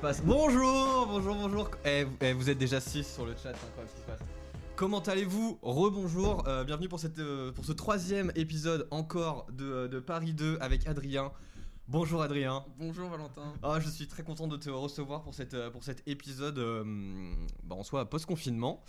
Se passe. Bonjour, bonjour, bonjour. Eh, vous- eh, vous êtes déjà 6 sur le chat, c'est incroyable ce qui se passe. Comment allez-vous? Rebonjour, euh, bienvenue pour, cette, euh, pour ce troisième épisode encore de, euh, de Paris 2 avec Adrien. Bonjour Adrien. Bonjour Valentin. Ah, je suis très content de te recevoir pour, cette, pour cet épisode euh, bah, en soi post-confinement.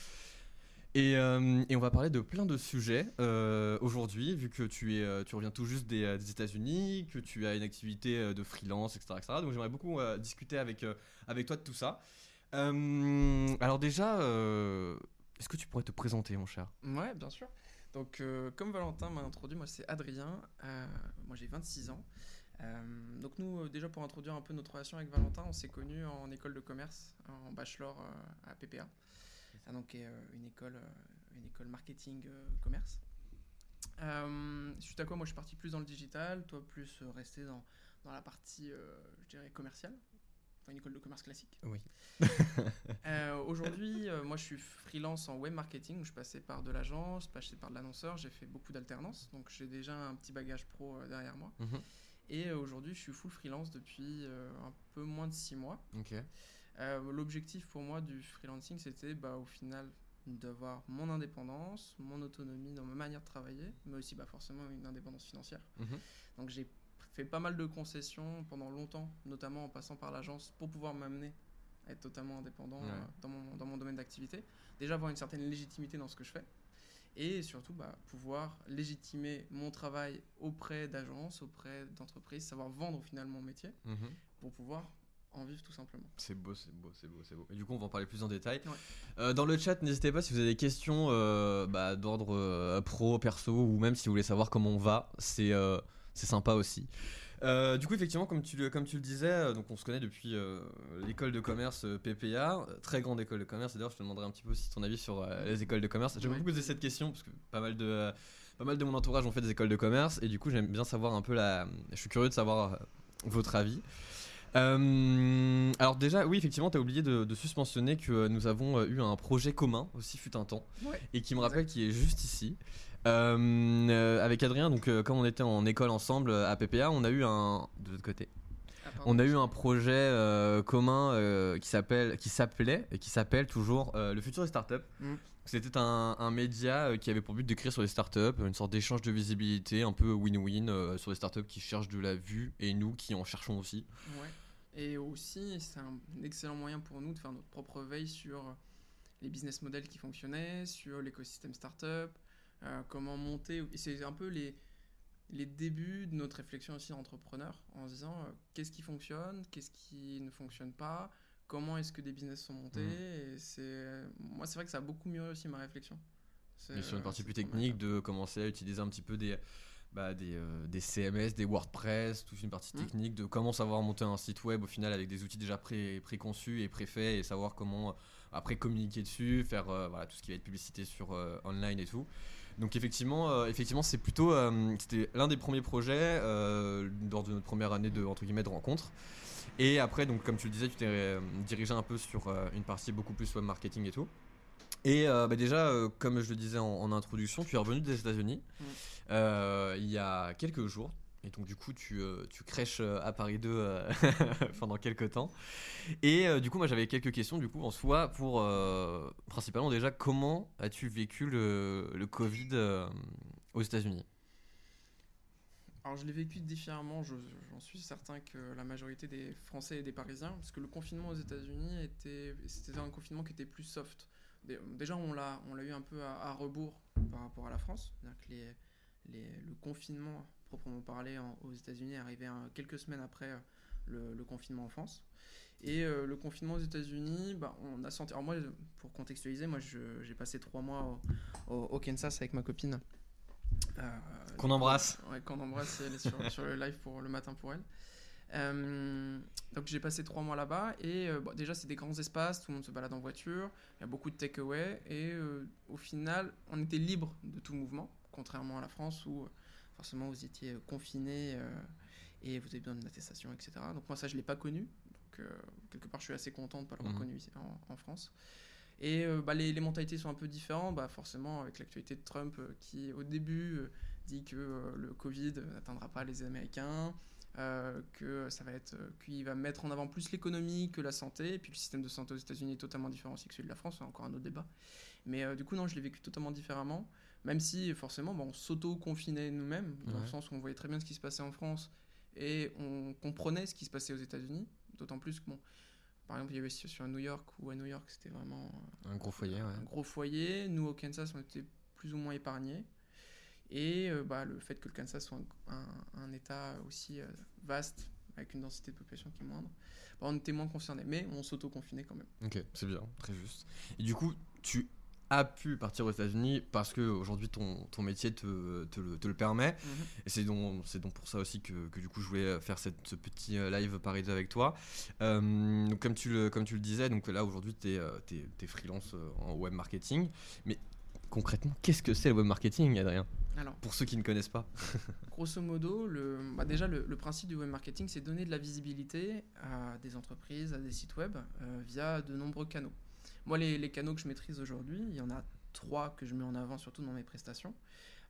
Et, euh, et on va parler de plein de sujets euh, aujourd'hui, vu que tu, es, euh, tu reviens tout juste des, États-Unis, que tu as une activité de freelance, etc. etc. Donc j'aimerais beaucoup discuter avec, avec toi de tout ça. Alors déjà, est-ce que tu pourrais te présenter, mon cher? Ouais, bien sûr. Donc, comme Valentin m'a introduit, moi c'est Adrien. Moi j'ai 26 ans. Donc, nous, déjà pour introduire un peu notre relation avec Valentin, on s'est connus en école de commerce, en bachelor à PPA. Ah, donc, est, euh, une école, euh, une école marketing euh, commerce. Suite à quoi, moi je suis parti plus dans le digital, toi plus resté dans, dans la partie, je dirais, commerciale. Enfin, une école de commerce classique. Oui. Euh, Aujourd'hui, euh, moi je suis freelance en web marketing. Je passais par de l'agence, passé par de l'annonceur. J'ai fait beaucoup d'alternance, donc j'ai déjà un petit bagage pro euh, derrière moi. Mhm. Et aujourd'hui, je suis full freelance depuis un peu moins de six mois. Ok. Euh, L'objectif pour moi du freelancing, c'était bah, au final d'avoir mon indépendance, mon autonomie dans ma manière de travailler, mais aussi bah, forcément une indépendance financière. Mhm. Donc j'ai fait pas mal de concessions pendant longtemps, notamment en passant par l'agence pour pouvoir m'amener à être totalement indépendant Ouais. euh, dans, mon, dans mon domaine d'activité. Déjà avoir une certaine légitimité dans ce que je fais. Et surtout bah, pouvoir légitimer mon travail auprès d'agences, auprès d'entreprises, savoir vendre finalement mon métier Mhm. pour pouvoir en vivre tout simplement. C'est beau, c'est beau, c'est beau, c'est beau. Et du coup, on va en parler plus en détail. Ouais. Euh, dans le chat, n'hésitez pas si vous avez des questions euh, bah, d'ordre euh, pro, perso, ou même si vous voulez savoir comment on va, c'est c'est sympa aussi. Du coup, effectivement, comme tu, le- comme tu le disais, donc on se connaît depuis l'école de commerce PPA, très grande école de commerce. D'ailleurs, je te demanderai un petit peu aussi ton avis sur les écoles de commerce. J'aime Ouais. beaucoup poser cette question parce que pas mal de, pas mal de mon entourage ont fait des écoles de commerce et du coup, j'aime bien savoir un peu la. Je suis curieux de savoir votre avis. Euh, alors déjà, oui, effectivement, tu as oublié de, de suspensionner que euh, nous avons euh, eu un projet commun aussi fut un temps Ouais. et qui me rappelle qu'il est juste ici. Euh, avec Adrien, donc quand on était en école ensemble à PPA, on a eu un de l'autre côté, Ah, on a eu un projet euh, commun qui s'appelle, qui s'appelait et qui s'appelle toujours le futur des startups. Mm. C'était un, un média qui avait pour but d'écrire sur les startups, une sorte d'échange de visibilité, un peu win-win sur les startups qui cherchent de la vue et nous qui en cherchons aussi. Ouais. Et aussi, c'est un excellent moyen pour nous de faire notre propre veille sur les business models qui fonctionnaient, sur l'écosystème startup, euh, comment monter. Et c'est un peu les, les débuts de notre réflexion aussi d'entrepreneur en se disant euh, qu'est-ce qui fonctionne, qu'est-ce qui ne fonctionne pas, comment est-ce que des business sont montés. Mhm. Et c'est moi, c'est vrai que ça a beaucoup mûri aussi ma réflexion. C'est, sur une euh, partie plus technique, de commencer à utiliser un petit peu des, bah, des, euh, des CMS, des WordPress, toute une partie Mm. technique de comment savoir monter un site web au final avec des outils déjà pré- préconçus et préfaits et savoir comment euh, après communiquer dessus, faire euh, voilà, tout ce qui va être publicité sur online et tout. Donc effectivement, effectivement c'est plutôt c'était l'un des premiers projets lors de notre première année de entre guillemets de rencontre. Et après donc comme tu le disais, tu t'es dirigé un peu sur une partie beaucoup plus web marketing et tout. Et euh, bah déjà, euh, comme je le disais en, en introduction, tu es revenu des États-Unis Mm. euh, il y a quelques jours. Et donc, du coup, tu, tu crèches à Paris 2 euh, pendant quelques temps. Et du coup, moi, j'avais quelques questions, du coup, en soi, pour principalement déjà, comment as-tu vécu le, le Covid aux États-Unis? Alors je l'ai vécu différemment, je- j'en suis certain que la majorité des Français et des Parisiens, parce que le confinement aux États-Unis était, c'était un confinement qui était plus soft. Dé- Déjà on l'a, on l'a eu un peu à, à rebours par rapport à la France, c'est-à-dire que les, les- le confinement proprement parlé en- aux États-Unis est arrivé un- quelques semaines après euh, le, le confinement en France. Et euh, le confinement aux États-Unis, bah, on a senti. Alors moi, pour contextualiser, moi j'ai passé trois mois au, au- au Kansas avec ma copine. Euh, Qu'on embrasse. Ouais, qu'on embrasse elle est sur, sur le live pour le matin pour elle. Euh, donc j'ai passé trois mois là-bas et euh, bon, déjà c'est des grands espaces, tout le monde se balade en voiture, il y a beaucoup de takeaway et euh, au final on était libre de tout mouvement, contrairement à la France où forcément vous étiez confiné et vous avez besoin d'une attestation, etc. Donc moi ça je l'ai pas connu, donc quelque part je suis assez content de pas l'avoir Mhm. connu ici en, en France. Et bah, les, les mentalités sont un peu différentes, bah, forcément avec l'actualité de Trump qui au début dit que le Covid n'atteindra pas les Américains, euh, que ça va être, euh, qu'il va mettre en avant plus l'économie que la santé, et puis le système de santé aux États-Unis est totalement différent aussi que celui de la France, c'est encore un autre débat. Mais euh, du coup non, je l'ai vécu totalement différemment, même si forcément bon, on s'auto-confinait nous-mêmes, dans le sens où on voyait très bien ce qui se passait en France et on comprenait ce qui se passait aux États-Unis, d'autant plus que bon. Par exemple, il y avait une situation à New York où à New York c'était vraiment Un gros foyer, ouais. un gros foyer. Nous, au Kansas, on était plus ou moins épargnés. Et euh, bah, le fait que le Kansas soit un, un- un État aussi euh, vaste, avec une densité de population qui est moindre, bah, on était moins concernés. Mais on s'auto-confinait quand même. Ok, c'est bien, très juste. Et du coup, tu as pu partir aux États-Unis parce que aujourd'hui ton, ton métier te, te le, te le permet. Et c'est donc, c'est donc pour ça aussi que, que du coup je voulais faire cette, ce petit euh, live Paris 2 avec toi. Euh, donc comme tu le, comme tu le disais, donc là aujourd'hui tu es, freelance euh, en web marketing. Mais concrètement, qu'est-ce que c'est le web marketing, Adrien? Alors, Pour ceux qui ne connaissent pas. grosso modo, le, bah, déjà, le, le principe du web marketing, c'est donner de la visibilité à des entreprises, à des sites web, euh, via de nombreux canaux. Moi, les, les canaux que je maîtrise aujourd'hui, il y en a trois que je mets en avant, surtout dans mes prestations.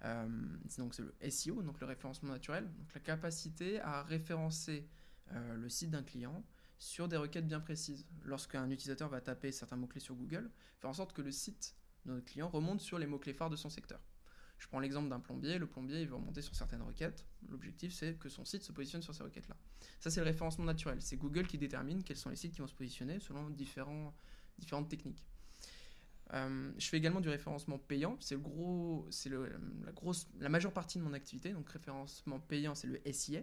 Euh, c'est donc c'est le SEO, donc le référencement naturel, donc la capacité à référencer euh, le site d'un client sur des requêtes bien précises. Lorsqu'un utilisateur va taper certains mots-clés sur Google, faire en sorte que le site de notre client remonte sur les mots-clés phares de son secteur. Je prends l'exemple d'un plombier, le plombier il veut remonter sur certaines requêtes. L'objectif c'est que son site se positionne sur ces requêtes-là. Ça c'est le référencement naturel. C'est Google qui détermine quels sont les sites qui vont se positionner selon différentes techniques. Euh, je fais également du référencement payant. C'est le gros, c'est la majeure partie de mon activité. Donc référencement payant, c'est le SIA.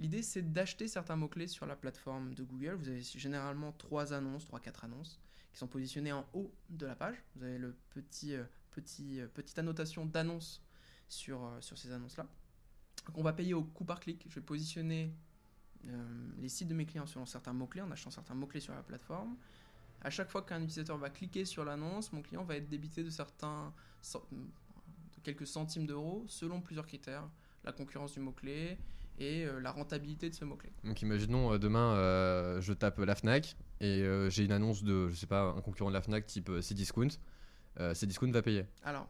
L'idée c'est d'acheter certains mots clés sur la plateforme de Google. Vous avez généralement trois annonces, trois quatre annonces qui sont positionnées en haut de la page. Vous avez le petit, euh, euh, petite annotation d'annonce sur, euh, sur ces annonces-là. On va payer au coup par clic. Je vais positionner euh, les sites de mes clients selon certains mots-clés, en achetant certains mots-clés sur la plateforme. À chaque fois qu'un utilisateur va cliquer sur l'annonce, mon client va être débité de certains quelques centimes d'euros selon plusieurs critères, la concurrence du mot-clé et la rentabilité de ce mot-clé. Donc imaginons demain je tape la Fnac et j'ai une annonce de, je sais pas, un concurrent de la Fnac type Cdiscount. Euh, Cdiscount va payer. Alors,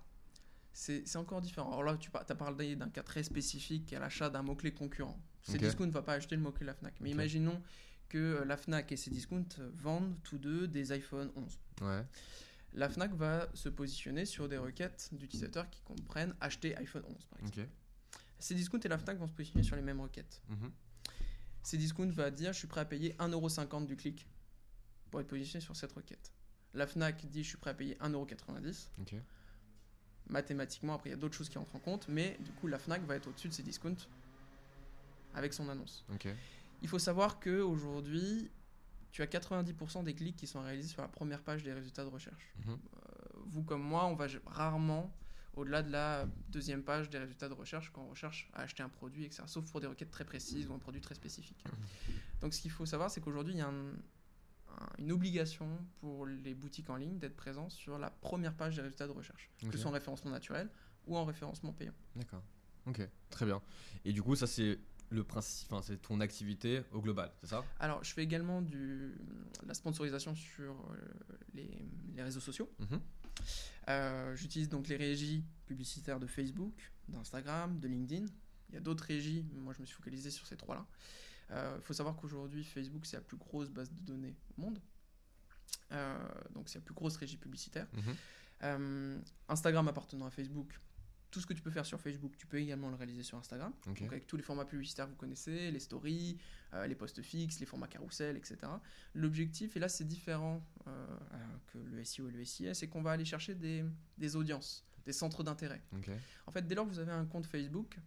c'est encore différent. Alors là, tu as parlé d'un cas très spécifique qui est l'achat d'un mot-clé concurrent. Cdiscount ne va pas acheter le mot-clé la Fnac. Mais imaginons que euh, la Fnac et Cdiscount vendent tous deux des iPhone 11. Ouais. La Fnac va se positionner sur des requêtes d'utilisateurs qui comprennent acheter iPhone 11 par exemple. Ok. Cdiscount et la Fnac vont se positionner sur les mêmes requêtes. Mhm. Cdiscount va dire je suis prêt à payer 1,50€ du clic pour être positionné sur cette requête. La Fnac dit je suis prêt à payer 1,90€. Ok. Mathématiquement, après il y a d'autres choses qui entrent en compte, mais du coup la Fnac va être au-dessus de Cdiscount avec son annonce. Il faut savoir que aujourd'hui, tu as 90% des clics qui sont réalisés sur la première page des résultats de recherche. Mhm. Euh, vous comme moi, on va rarement au-delà de la deuxième page des résultats de recherche quand on recherche à acheter un produit, etc. Sauf pour des requêtes très précises ou un produit très spécifique. Donc ce qu'il faut savoir, c'est qu'aujourd'hui, il y a un- une obligation pour les boutiques en ligne d'être présents sur la première page des résultats de recherche, que ce soit en référencement naturel ou en référencement payant. D'accord. Ok. Très bien. Et du coup, ça c'est le principe, enfin c'est ton activité au global, c'est ça? Alors, je fais également du, la sponsorisation sur euh, les, les réseaux sociaux. Mhm. Euh, J'utilise donc les régies publicitaires de Facebook, d'Instagram, de LinkedIn. Il y a d'autres régies, mais moi je me suis focalisé sur ces trois-là. Il faut savoir qu'aujourd'hui, Facebook, c'est la plus grosse base de données au monde. Euh, donc, c'est la plus grosse régie publicitaire. Mhm. Euh, Instagram appartenant à Facebook, tout ce que tu peux faire sur Facebook, tu peux également le réaliser sur Instagram. Donc avec tous les formats publicitaires que vous connaissez, les stories, euh, les posts fixes, les formats carousel, etc. L'objectif, et là c'est différent euh, euh, que le SEO et le SIA, c'est qu'on va aller chercher des, des audiences, des centres d'intérêt. En fait, dès lors que vous avez un compte Facebook,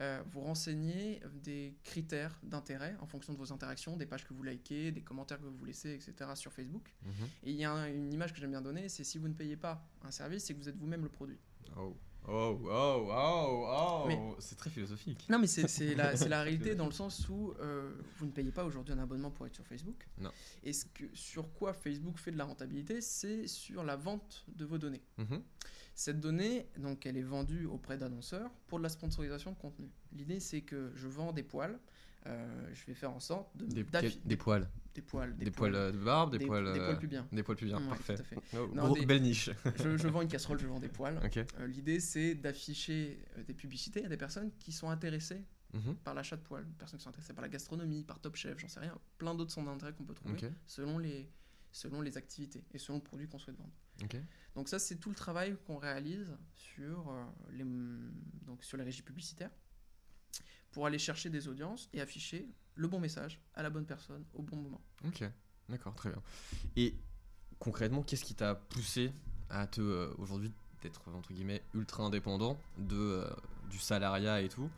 euh, vous renseignez des critères d'intérêt en fonction de vos interactions, des pages que vous likez, des commentaires que vous laissez, etc. sur Facebook. Mhm. Et il y a un- une image que j'aime bien donner, c'est si vous ne payez pas un service, c'est que vous êtes vous-même le produit. Oh. Oh, oh, oh, oh Mais- C'est très philosophique. Non, mais c'est c'est la, c'est la réalité dans le sens où euh, vous ne payez pas aujourd'hui un abonnement pour être sur Facebook. Non. Et ce que, sur quoi Facebook fait de la rentabilité, c'est sur la vente de vos données. Mhm. Cette donnée, donc, elle est vendue auprès d'annonceurs pour de la sponsorisation de contenu. L'idée, c'est que je vends des poils. Euh, je vais faire en sorte de Des, des poils. des poils, Des, poils euh, de barbe, des, des, poils. des euh, poils pubiens. Des poils pubiens, Ouais, parfait. tout à fait. Oh, Non, gros- des- Belle niche. Je, je vends une casserole, je vends des poils. Euh, L'idée, c'est d'afficher des publicités à des personnes qui sont intéressées Mhm. par l'achat de poils, des personnes qui sont intéressées par la gastronomie, par Top Chef, j'en sais rien, plein d'autres centres d'intérêt qu'on peut trouver selon, les, selon les activités et selon le produit qu'on souhaite vendre. Donc ça, c'est tout le travail qu'on réalise sur, les, donc sur les régies publicitaires pour aller chercher des audiences et afficher le bon message à la bonne personne au bon moment. Ok, d'accord, très bien. Et concrètement, qu'est-ce qui t'a poussé à te euh, aujourd'hui d'être entre guillemets ultra indépendant de euh, du salariat et tout?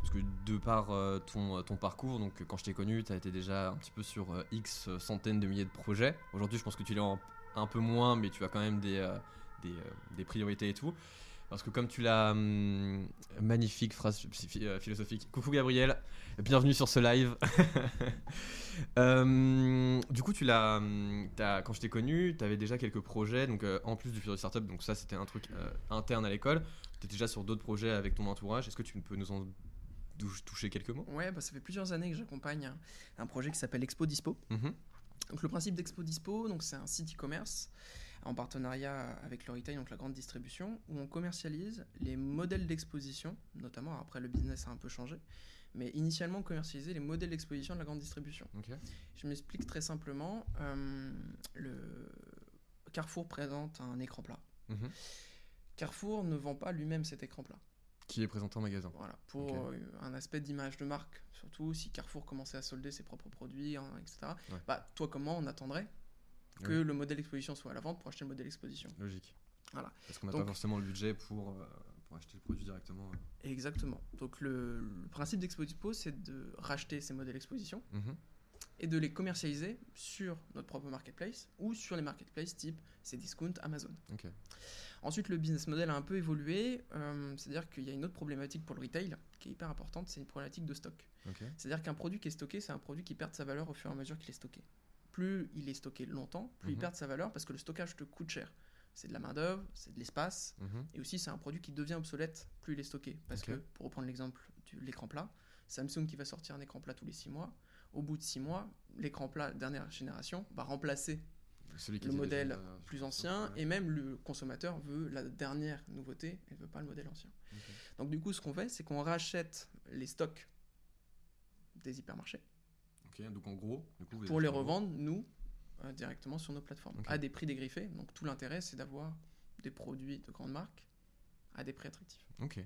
Parce que de par euh, ton, ton parcours, donc quand je t'ai connu, tu as été déjà un petit peu sur X centaines de milliers de projets. Aujourd'hui, je pense que tu l'es un peu moins, mais tu as quand même des, des priorités et tout. Parce que comme tu l'as hum, magnifique phrase euh, philosophique. Coucou Gabriel, bienvenue sur ce live. Euh, du coup, tu l'as, hum, quand je t'ai connu, tu avais déjà quelques projets, donc euh, en plus du Future Startup, donc ça c'était un truc euh, interne à l'école. Tu étais déjà sur d'autres projets avec ton entourage. Est-ce que tu peux nous en toucher quelques mots? Ouais, bah, ça fait plusieurs années que j'accompagne un, un projet qui s'appelle Expo Dispo. Mhm. Donc le principe d'Expo Dispo, donc c'est un site e-commerce en partenariat avec le retail, donc la grande distribution, où on commercialise les modèles d'exposition, notamment après le business a un peu changé, mais initialement on commercialisait les modèles d'exposition de la grande distribution. Je m'explique très simplement. euh, le Carrefour présente un écran plat. Mhm. Carrefour ne vend pas lui-même cet écran plat. Qui est présenté en magasin. Voilà, pour un aspect d'image de marque, surtout si Carrefour commençait à solder ses propres produits, hein, etc. Ouais. Bah, toi, comment on attendrait que Oui. le modèle exposition soit à la vente pour acheter le modèle exposition Logique. Voilà. Parce qu'on n'a pas forcément le budget pour, euh, pour acheter le produit directement. euh. Exactement. Donc le, le principe d'Expo Dispo, c'est de racheter ces modèles exposition Mhm. et de les commercialiser sur notre propre marketplace ou sur les marketplaces type Cdiscount, Amazon. Ok. Ensuite, le business model a un peu évolué, euh, c'est-à-dire qu'il y a une autre problématique pour le retail qui est hyper importante, c'est une problématique de stock. Ok. C'est-à-dire qu'un produit qui est stocké, c'est un produit qui perd sa valeur au fur et à mesure qu'il est stocké. Plus il est stocké longtemps, plus il Mhm. perd sa valeur parce que le stockage te coûte cher. C'est de la main-d'œuvre, c'est de l'espace, Mhm. et aussi c'est un produit qui devient obsolète plus il est stocké. Parce que, pour reprendre l'exemple de l'écran plat, Samsung qui va sortir un écran plat tous les 6 mois, au bout de 6 mois, l'écran plat dernière génération va remplacer Celui qui le modèle déjà, plus ancien, ouais. et même le consommateur veut la dernière nouveauté et ne veut pas le modèle ancien. Donc du coup, ce qu'on fait, c'est qu'on rachète les stocks des hypermarchés Donc en gros, du coup, vous pour les gros- revendre, nous, euh, directement sur nos plateformes, à des prix dégriffés. Donc tout l'intérêt, c'est d'avoir des produits de grande marque à des prix attractifs. Ok.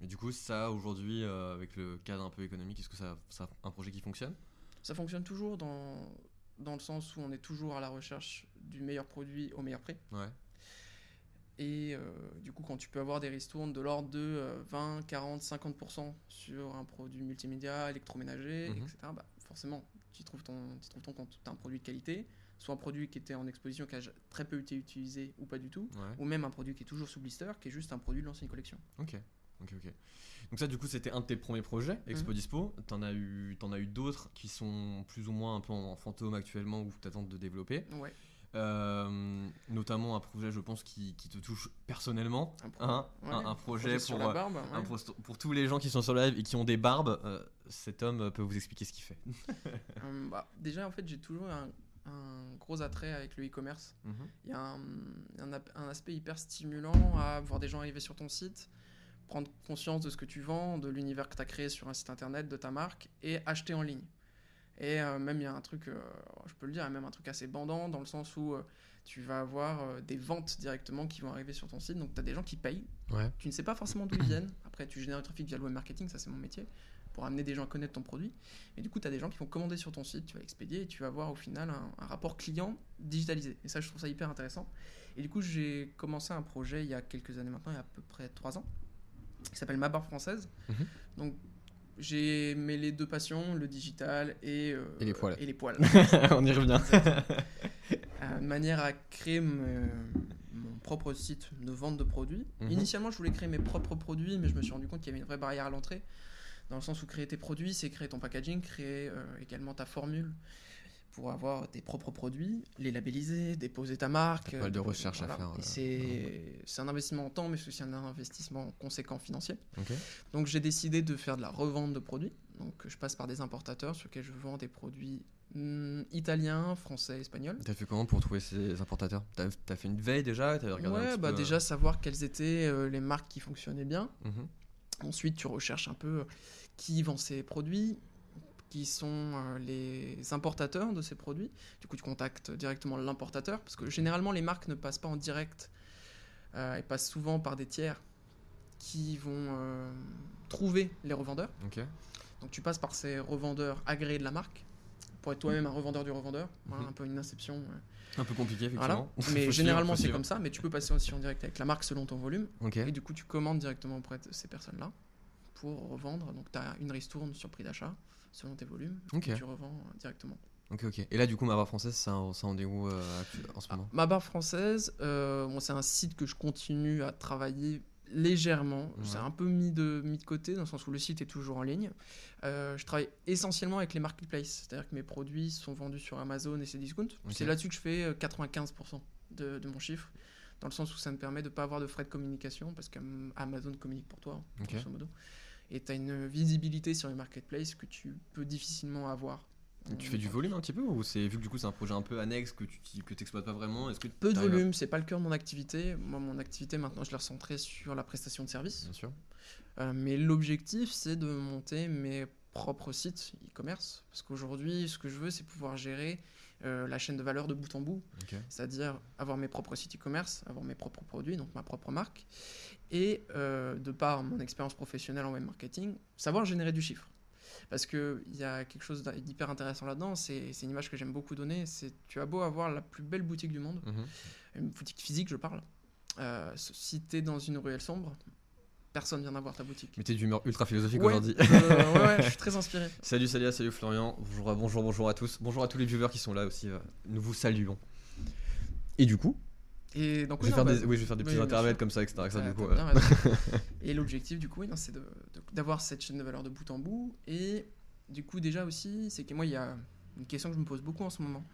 Et du coup, ça, aujourd'hui, euh, avec le cadre un peu économique, est-ce que ça, ça un projet qui fonctionne? Ça fonctionne toujours dans, dans le sens où on est toujours à la recherche du meilleur produit au meilleur prix. Ouais. Et euh, du coup, quand tu peux avoir des ristournes de l'ordre de euh, 20, 40, 50% sur un produit multimédia, électroménager, Mhm. etc., bah, forcément, tu trouves ton, tu trouves ton compte. Tu as un produit de qualité, soit un produit qui était en exposition, qui a très peu été utilisé ou pas du tout, Ouais. ou même un produit qui est toujours sous blister, qui est juste un produit de l'ancienne collection. Ok. Ok, ok. Donc ça, du coup, c'était un de tes premiers projets, Expo Mhm. Dispo. T'en as eu, t'en as eu d'autres qui sont plus ou moins un peu en fantôme actuellement ou que t'attends de développer. Ouais. Euh, notamment un projet, je pense, qui, qui te touche personnellement. Un, pro- Hein, ouais, un, un projet, pour, la barbe. un ouais. pro- pour tous les gens qui sont sur live et qui ont des barbes. euh, cet homme peut vous expliquer ce qu'il fait. Euh, bah, déjà, en fait, j'ai toujours un, un gros attrait avec le e-commerce. Mhm. Il y a un aspect hyper stimulant à voir des gens arriver sur ton site, prendre conscience de ce que tu vends, de l'univers que tu as créé sur un site internet, de ta marque, et acheter en ligne. Et euh, même, il y a un truc, euh, je peux le dire, il y a même un truc assez bandant, dans le sens où euh, tu vas avoir des ventes directement qui vont arriver sur ton site. Donc, tu as des gens qui payent. Ouais. Tu ne sais pas forcément d'où ils viennent. Après, tu génères du trafic via le web marketing, ça c'est mon métier, pour amener des gens à connaître ton produit. Et du coup, tu as des gens qui vont commander sur ton site, tu vas expédier et tu vas avoir au final un, un rapport client digitalisé. Et ça, je trouve ça hyper intéressant. Et du coup, j'ai commencé un projet il y a quelques années maintenant, il y a à peu près trois ans, qui s'appelle Ma Barre Française. Mhm. Donc, j'ai mêlé deux passions, le digital et, euh, Et les poils. Et les poils. On y revient. Euh, de manière à créer me- mon propre site de vente de produits. Mhm. Initialement, je voulais créer mes propres produits, mais je me suis rendu compte qu'il y avait une vraie barrière à l'entrée. Dans le sens où créer tes produits, c'est créer ton packaging, créer euh, également ta formule pour avoir tes propres produits, les labelliser, déposer ta marque. Pas mal de euh, recherche à faire, euh, c'est un investissement en temps, mais c'est aussi un investissement conséquent financier. Donc j'ai décidé de faire de la revente de produits. Donc je passe par des importateurs sur lesquels je vends des produits hum, italiens, français, espagnols. T'as fait comment pour trouver ces importateurs? T'as as fait une veille déjà T'avais regardé Ouais, bah peu, déjà savoir quelles étaient euh, les marques qui fonctionnaient bien. euh, mhm. Ensuite, tu recherches un peu euh, qui vend ces produits, qui sont euh, les importateurs de ces produits. Du coup, tu contactes directement l'importateur, parce que généralement, les marques ne passent pas en direct. Euh, elles passent souvent par des tiers qui vont euh, trouver les revendeurs. Donc tu passes par ces revendeurs agréés de la marque, pour être toi-même un revendeur du revendeur. Voilà, Mhm. un peu une inception. euh, Un peu compliqué, voilà. effectivement. Mais Faut généralement, c'est comme ça, mais tu peux passer aussi en direct avec la marque selon ton volume. Et du coup, tu commandes directement auprès de ces personnes-là pour revendre. Donc, tu as une ristourne sur prix d'achat selon tes volumes. Ok. Et tu revends euh, directement. Ok, ok. Et là, du coup, ma barre française, ça, ça en est où euh, en ce Ah, moment ma barre française, euh, bon, c'est un site que je continue à travailler légèrement. C'est un peu mis de, mis de côté dans le sens où le site est toujours en ligne. Euh, je travaille essentiellement avec les marketplaces. C'est-à-dire que mes produits sont vendus sur Amazon et Cdiscount. Ok. C'est là-dessus que je fais euh, 95% de, de mon chiffre. Dans le sens où ça me permet de ne pas avoir de frais de communication parce qu'Amazon communique pour toi, Ok. grosso modo. Et tu as une visibilité sur les marketplaces que tu peux difficilement avoir. Et Tu fais du volume un petit peu ou c'est vu que du coup c'est un projet un peu annexe que tu que t'exploites pas vraiment Est-ce que Peu de à- volume, c'est pas le cœur de mon activité. Moi, mon activité maintenant, je l'ai recentrée sur la prestation de service. Bien sûr. Euh, mais l'objectif, c'est de monter mes propres sites e-commerce. Parce qu'aujourd'hui, ce que je veux, c'est pouvoir gérer euh, la chaîne de valeur de bout en bout. C'est-à-dire avoir mes propres sites e-commerce, avoir mes propres produits, donc ma propre marque. Et euh, de par mon expérience professionnelle en web marketing, savoir générer du chiffre. Parce qu'il y a quelque chose d'hyper intéressant là-dedans, c'est c'est une image que j'aime beaucoup donner, c'est tu as beau avoir la plus belle boutique du monde, Mhm. une boutique physique je parle, euh, si tu es dans une ruelle sombre, personne vient voir ta boutique. Mais t'es d'humeur ultra philosophique Ouais, aujourd'hui. euh, ouais, ouais, je suis très inspiré. salut Salia, salut Florian. Bonjour, à- bonjour, bonjour à tous. Bonjour à tous les viewers qui sont là aussi. euh, nous vous saluons. Et du coup, Et donc, je vais, des, bah, oui, je vais faire des petits intermèdes comme ça, etc. du coup, raison. et l'objectif, du coup, c'est d'avoir cette chaîne de valeur de bout en bout. Et du coup, déjà aussi, c'est que moi, il y a une question que je me pose beaucoup en ce moment.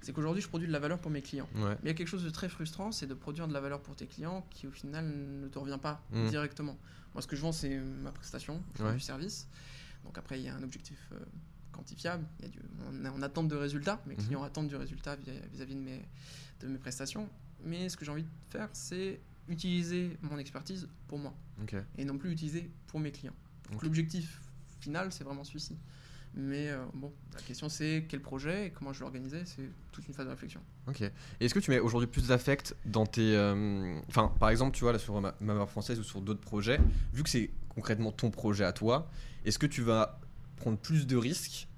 C'est qu'aujourd'hui, je produis de la valeur pour mes clients. ouais. Mais il y a quelque chose de très frustrant, c'est de produire de la valeur pour tes clients qui, au final, ne te revient pas Mm. directement. Moi, ce que je vends, c'est ma prestation, je vends Ouais. du service. Donc après, il y a un objectif euh, quantifiable. Il y a du, on est en attente de résultats. Mes Mhm. clients attendent du résultat vis- vis-à-vis de mes, de mes prestations. Mais ce que j'ai envie de faire, c'est utiliser mon expertise pour moi et non plus utiliser pour mes clients. Donc Ok. l'objectif final, c'est vraiment celui-ci. Mais euh, bon, la question c'est quel projet et comment je vais l'organiser, c'est toute une phase de réflexion. Ok. Est-ce que tu mets aujourd'hui plus d'affect dans tes. euh, Enfin, par exemple, tu vois, là sur ma, ma barre française ou sur d'autres projets, vu que c'est concrètement ton projet à toi, est-ce que tu vas prendre plus de risques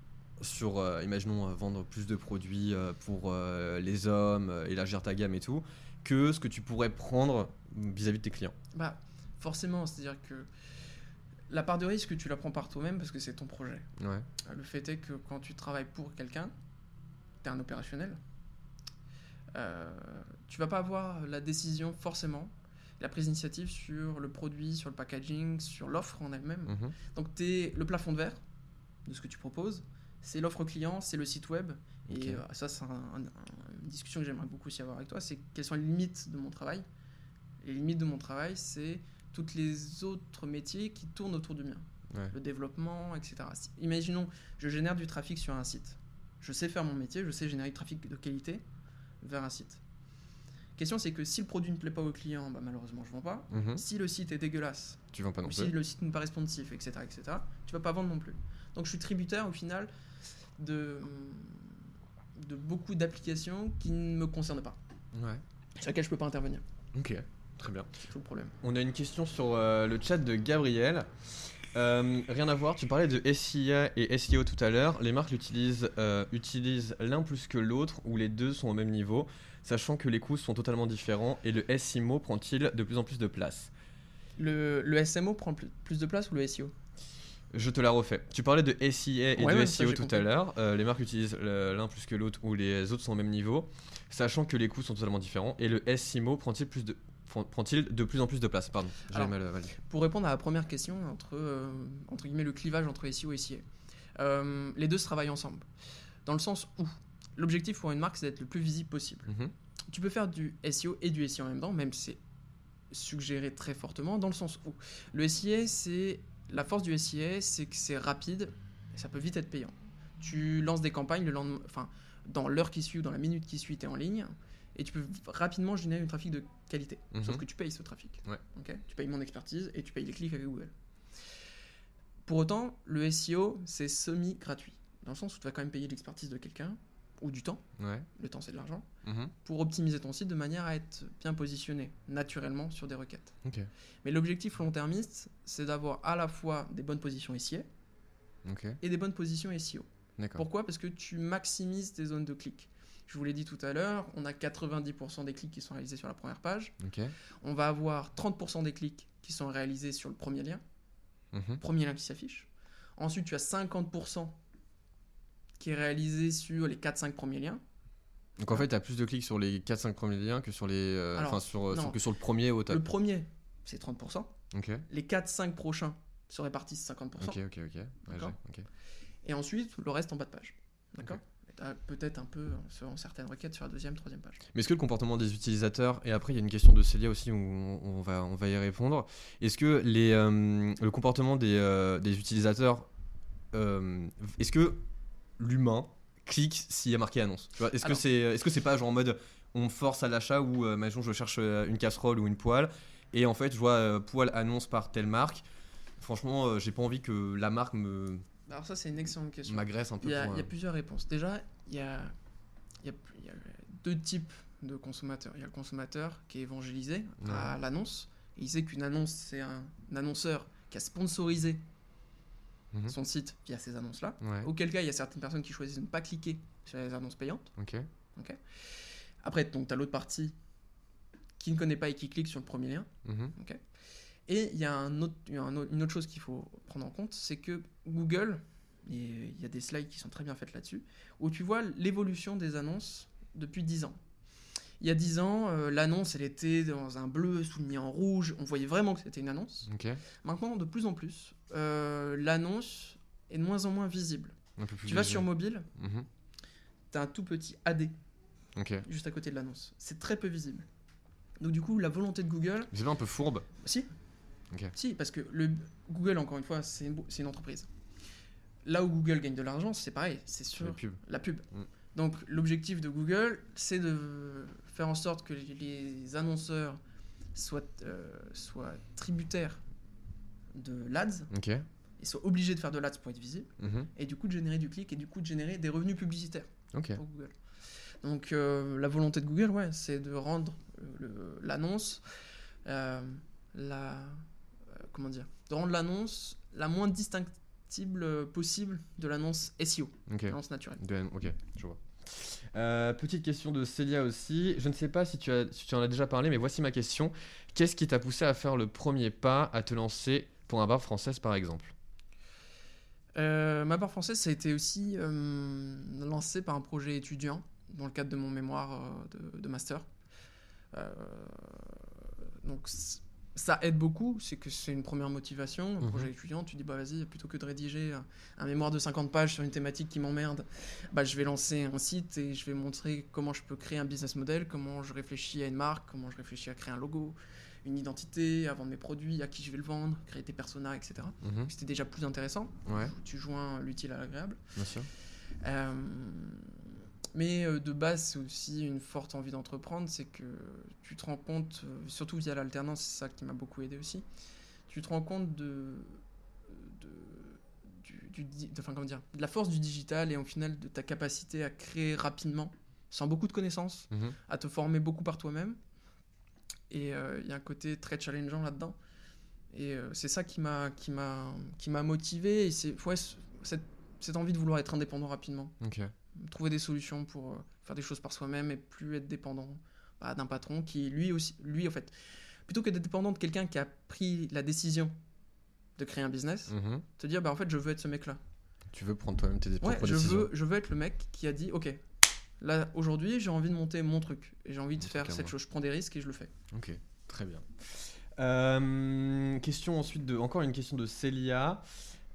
sur, euh, imaginons, vendre plus de produits pour les hommes, élargir ta gamme et tout, que ce que tu pourrais prendre vis-à-vis de tes clients? Bah, forcément, c'est-à-dire que la part de risque, tu la prends par toi-même parce que c'est ton projet. Ouais. Le fait est que quand tu travailles pour quelqu'un, tu es un opérationnel. Euh, tu vas pas avoir la décision forcément, la prise d'initiative sur le produit, sur le packaging, sur l'offre en elle-même. Mhm. Donc tu es le plafond de verre de ce que tu proposes, c'est l'offre client, c'est le site web. Et euh, ça, c'est un- un- un- une discussion que j'aimerais beaucoup aussi avoir avec toi, c'est quelles sont les limites de mon travail. Les limites de mon travail, c'est toutes les autres métiers qui tournent autour du mien. Ouais. Le développement, etc. Si- imaginons, je génère du trafic sur un site. Je sais faire mon métier, je sais générer du trafic de qualité vers un site. Question, c'est que si le produit ne plaît pas au client, bah, malheureusement, je vends pas. Mhm. Si le site est dégueulasse, Tu vends pas non ou si plus. le site n'est pas responsive, etc., etc., tu vas pas vendre non plus. Donc je suis tributaire au final de, de beaucoup d'applications qui ne me concernent pas, Ouais. sur lesquelles je peux pas intervenir. Ok. Très bien. C'est tout le problème. On a une question sur euh, le chat de Gabriel. Euh, rien à voir, tu parlais de SIA et SEO tout à l'heure. Les marques utilisent, euh, utilisent l'un plus que l'autre ou les deux sont au même niveau, sachant que les coûts sont totalement différents et le SIMO prend-il de plus en plus de place? Le, le SMO prend plus, de place ou le SEO Je te la refais. Tu parlais de SIA et Ouais, de SEO tout compris. à l'heure. Euh, les marques utilisent l'un plus que l'autre ou les autres sont au même niveau, sachant que les coûts sont totalement différents. Et le SIMO prend-il plus de prend-il de plus en plus de place Pardon, Alors, mal euh. Pour répondre à la première question, entre, euh, entre guillemets, le clivage entre SEO et SIA, euh, les deux se travaillent ensemble. Dans le sens où l'objectif pour une marque, c'est d'être le plus visible possible. Mhm. Tu peux faire du SEO et du SEO en même temps, même si c'est suggéré très fortement, dans le sens où le SIA, c'est la force du SIA, c'est que c'est rapide et ça peut vite être payant. Tu lances des campagnes le lendemain, enfin, dans l'heure qui suit ou dans la minute qui suit, tu es en ligne et tu peux rapidement générer du trafic de qualité. Mhm. Sauf que tu payes ce trafic. Ouais. Tu payes mon expertise et tu payes les clics avec Google. Pour autant, le SEO, c'est semi-gratuit. Dans le sens où tu vas quand même payer l'expertise de quelqu'un ou du temps. Ouais. Le temps, c'est de l'argent Mhm. pour optimiser ton site de manière à être bien positionné naturellement sur des requêtes. Mais l'objectif long-termiste, c'est d'avoir à la fois des bonnes positions SIA Ok. et des bonnes positions SEO. Pourquoi? Parce que tu maximises tes zones de clic. Je vous l'ai dit tout à l'heure, on a 90% des clics qui sont réalisés sur la première page. On va avoir 30% des clics qui sont réalisés sur le premier lien, Mhm. premier lien qui s'affiche. Ensuite, tu as 50% qui est réalisé sur les 4-5 premiers liens. Donc en fait, tu as plus de clics sur les 4-5 premiers liens que sur les euh, Alors, enfin sur, euh, sur- que sur le premier au top. Le premier, c'est 30%. Ok. Les 4-5 prochains se répartissent 50%. Ok, ok, ok. Ouais. Et ensuite, le reste en bas de page. D'accord Peut-être un peu, selon certaines requêtes, sur la deuxième, troisième page. Mais est-ce que le comportement des utilisateurs, et après il y a une question de Célia aussi où on, va, on va y répondre, est-ce que les, euh, le comportement des, euh, des utilisateurs, euh, est-ce que l'humain clique s'il y a marqué annonce? Est-ce que c'est est -ce c'est pas genre en mode on force à l'achat ou imaginons je cherche une casserole ou une poêle et en fait je vois poêle annonce par telle marque? Franchement, j'ai pas envie que la marque me Alors ça, c'est une excellente question. m'agresse un peu. Il y, a, pour, il y a euh, plusieurs réponses. Déjà, il y a, il y a- il y a deux types de consommateurs. Il y a le consommateur qui est évangélisé à l'annonce. Il sait qu'une annonce, c'est un, un annonceur qui a sponsorisé Mhm. son site via ces annonces-là. Ouais, Auquel cas, il y a certaines personnes qui choisissent de ne pas cliquer sur les annonces payantes. ok. Après, donc, tu as l'autre partie qui ne connaît pas et qui clique sur le premier lien. Mhm. Et il y a un autre, une autre chose qu'il faut prendre en compte, c'est que Google, et il y a des slides qui sont très bien faites là-dessus, où tu vois l'évolution des annonces depuis 10 ans. Il y a 10 ans, euh, l'annonce, elle était dans un bleu souligné en rouge, on voyait vraiment que c'était une annonce. Maintenant, de plus en plus, euh, l'annonce est de moins en moins visible. Un peu plus Tu vas sur mobile, Mhm. tu as un tout petit AD juste à côté de l'annonce. C'est très peu visible. Donc du coup, la volonté de Google, C'est pas un peu fourbe Si. Ok. Si, parce que le Google, encore une fois, c'est une, entreprise. Là où Google gagne de l'argent, c'est pareil, c'est sur pubs. la pub. Mm. Donc l'objectif de Google, c'est de faire en sorte que les annonceurs soient, euh, soient tributaires de l'ADS Ok. et soient obligés de faire de l'ADS pour être visibles, Mhm. et du coup de générer du clic et du coup de générer des revenus publicitaires Ok. pour Google. Donc euh, la volonté de Google, ouais, c'est de rendre euh, l'annonce, euh, la, comment dire, de rendre l'annonce la moins distinctible euh, possible de l'annonce SEO, l'annonce naturelle. De ok, je vois. Euh, petite question de Célia aussi. Je ne sais pas si tu, as, si tu en as déjà parlé, mais voici ma question. Qu'est-ce qui t'a poussé à faire le premier pas, à te lancer pour un bar française par exemple? Euh, ma part française, ça a été aussi euh, lancé par un projet étudiant dans le cadre de mon mémoire euh, de, de master. Donc ça aide beaucoup, c'est que c'est une première motivation. Un projet étudiant, tu dis bah vas-y, plutôt que de rédiger un, mémoire de 50 pages sur une thématique qui m'emmerde, bah je vais lancer un site et je vais montrer comment je peux créer un business model, comment je réfléchis à une marque, comment je réfléchis à créer un logo, une identité, à vendre mes produits, à qui je vais le vendre, créer des personas, etc. Mhm. C'était déjà plus intéressant Ouais, tu joins l'utile à l'agréable. bien sûr. Euh, mais euh, de base, c'est aussi une forte envie d'entreprendre, c'est que tu te rends compte, euh, surtout via l'alternance, c'est ça qui m'a beaucoup aidé aussi, tu te rends compte de, de, du, du di- de- enfin, comment dire, de la force du digital et au final de ta capacité à créer rapidement, sans beaucoup de connaissances, Mhm. à te former beaucoup par toi-même. Et euh, il y a un côté très challengeant là-dedans. Et euh, c'est ça qui m'a qui m'a qui m'a motivé. Et c'est ouais, cette, cette envie de vouloir être indépendant rapidement, Ok. Trouver des solutions pour euh, faire des choses par soi-même et plus être dépendant bah, d'un patron qui lui aussi lui en fait plutôt que d'être dépendant de quelqu'un qui a pris la décision de créer un business, Mhm. te dire bah en fait je veux être ce mec-là. Tu veux prendre toi-même tes Ouais, propres je décisions. veux, je veux être le mec qui a dit ok, là aujourd'hui j'ai envie de monter mon truc et j'ai envie de Mon faire cette chose. Je prends des risques et je le fais. Ok, très bien. Euh, question ensuite de encore une question de Célia.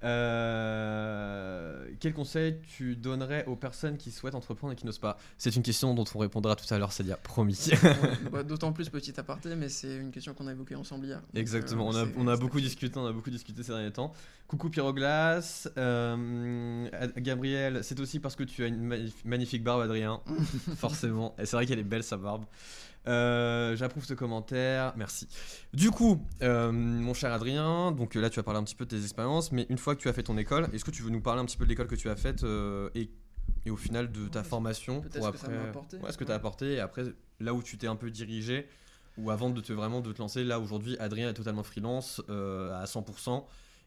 Euh, quel conseil tu donnerais aux personnes qui souhaitent entreprendre et qui n'osent pas? C'est une question dont on répondra tout à l'heure, Célia, promis. Ouais, bah, D'autant plus petit aparté, mais c'est une question qu'on a évoquée ensemble hier. Exactement, euh, on a, on beaucoup discuté, on a beaucoup discuté ces derniers temps. Coucou Pyroglace, euh, Gabriel, c'est aussi parce que tu as une magnifi- magnifique barbe, Adrien, forcément. Et c'est vrai qu'elle est belle sa barbe. Euh, J'approuve ce commentaire, merci. Du coup, euh, mon cher Adrien, donc là tu as parlé un petit peu de tes expériences, mais une fois que tu as fait ton école, est-ce que tu veux nous parler un petit peu de l'école que tu as faite euh, et, et au final de ta Ouais, formation pour ce que ça après, apporté, ouais, ce que tu as apporté et après là où tu t'es un peu dirigé ou avant de te vraiment de te lancer là aujourd'hui Adrien est totalement freelance euh, à 100%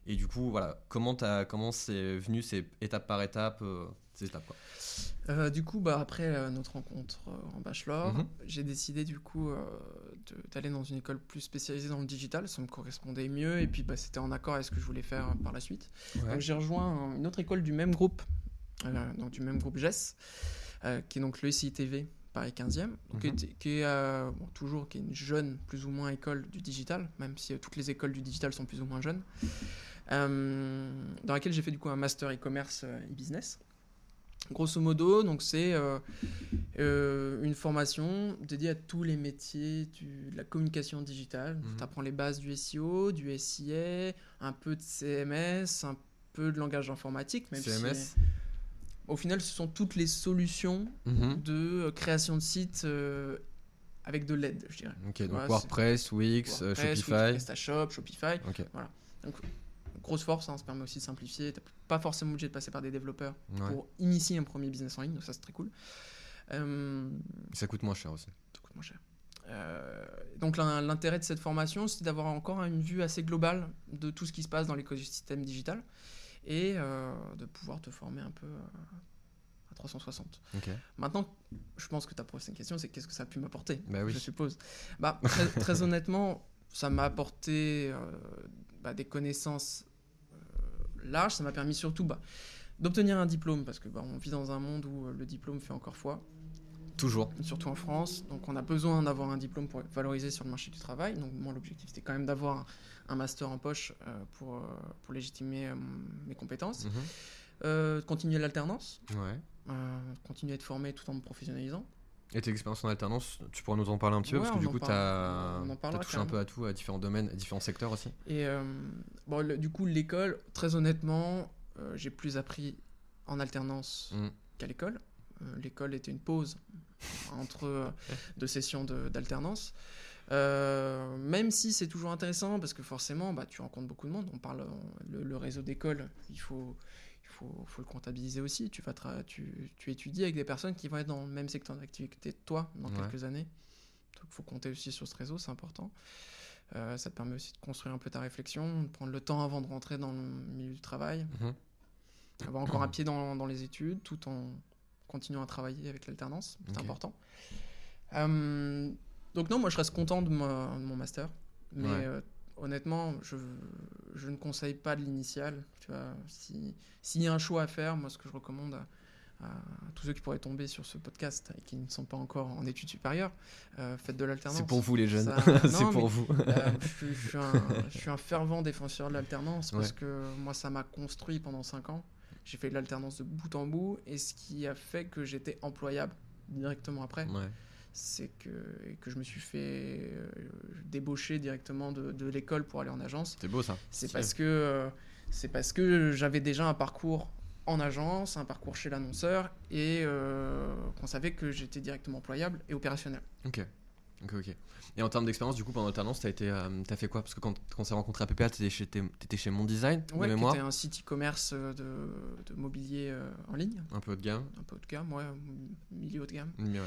et du coup voilà comment comment c'est venu c'est étape par étape euh, quoi. Euh, du coup, bah, après euh, notre rencontre euh, en bachelor, Mhm. j'ai décidé du coup d'aller dans une école plus spécialisée dans le digital. Ça me correspondait mieux et puis bah, c'était en accord avec ce que je voulais faire par la suite. Donc j'ai rejoint un- une autre école du même groupe, donc du même groupe GES, qui est donc le SITV Paris 15e, donc qui Mhm. est, qui est, bon, toujours qui est une jeune plus ou moins école du digital, même si toutes les écoles du digital sont plus ou moins jeunes, dans laquelle j'ai fait du coup un master e-commerce e-business. Grosso modo, donc c'est euh, euh, une formation dédiée à tous les métiers du- de la communication digitale. Mhm. Tu apprends les bases du SEO, du SIA, un peu de CMS, un peu de langage informatique. Même si- CMS au final, ce sont toutes les solutions Mhm. de euh, création de sites euh, avec de l'aide, je dirais. Ok, donc WordPress, Wix, euh, WordPress, Wix, Shopify. PrestaShop, Shopify. Donc, grosse force, hein, ça permet aussi de simplifier. T'as pas forcément obligé de passer par des développeurs Ouais. pour initier un premier business en ligne, donc ça c'est très cool. Euh, Ça coûte moins cher aussi. ça coûte moins cher. Euh, donc l'in- l'intérêt de cette formation, c'est d'avoir encore une vue assez globale de tout ce qui se passe dans l'écosystème digital et euh, de pouvoir te former un peu à 360. Ok. Maintenant, je pense que ta prochaine question, c'est qu'est-ce que ça a pu m'apporter Bah oui. Je suppose. Bah, très, très honnêtement, ça m'a apporté euh, bah, des connaissances larges. Ça m'a permis surtout bah, d'obtenir un diplôme parce que bah, on vit dans un monde où euh, le diplôme fait encore foi Toujours. surtout en France. Donc on a besoin d'avoir un diplôme pour être valorisé sur le marché du travail. Donc moi l'objectif c'était quand même d'avoir un, master en poche euh, pour, euh, pour légitimer euh, mes compétences. Euh, continuer l'alternance, Ouais. continuer à être formé tout en me professionnalisant. Et tes expériences en alternance, tu pourras nous en parler un petit peu Ouais, parce que du coup, en as touché un peu à tout, à différents domaines, à différents secteurs aussi. Et euh, bon, le- du coup l'école, très honnêtement, euh, j'ai plus appris en alternance Mm. qu'à l'école. Euh, l'école était une pause entre deux sessions d'alternance. Même si c'est toujours intéressant parce que forcément bah, tu rencontres beaucoup de monde. On parle on- le, le réseau d'école, il faut, il faut, faut le comptabiliser aussi. Tu, vas tu, tu étudies avec des personnes qui vont être dans le même secteur d'activité que toi dans Ouais. quelques années. Donc il faut compter aussi sur ce réseau, c'est important. Euh, ça te permet aussi de construire un peu ta réflexion, de prendre le temps avant de rentrer dans le milieu du travail, Mhm. avoir encore un pied dans, dans les études tout en continuant à travailler avec l'alternance, c'est important. Euh, donc non, moi je reste content de, ma- de mon master, mais Ouais. euh, honnêtement, je, je ne conseille pas de l'initial. Vois, si s'il y a un choix à faire, moi ce que je recommande à, à tous ceux qui pourraient tomber sur ce podcast et qui ne sont pas encore en études supérieures, euh, faites de l'alternance. C'est pour vous les jeunes, c'est pour mais- vous. euh, je, suis- je suis un, je suis un fervent défenseur de l'alternance parce Ouais. que moi, ça m'a construit pendant 5 ans. J'ai fait de l'alternance de bout en bout et ce qui a fait que j'étais employable directement après, Ouais. C'est que, que je me suis fait euh, débaucher directement de, de l'école pour aller en agence. C'est beau ça. C'est parce que, euh, c'est parce que j'avais déjà un parcours en agence, un parcours chez l'annonceur et euh, qu'on savait que j'étais directement employable et opérationnel. Ok. Ok, ok. Et en termes d'expérience, du coup, pendant l'alternance, t'as été, euh, t'as fait quoi? Parce que quand, quand on s'est rencontré à PPA, t'étais chez, t'étais chez Mon Design, Ouais, de mémoire. était un site e-commerce de, de mobilier euh, en ligne. Un peu haut de gamme. un peu haut de gamme, ouais, milieu haut de gamme, ouais.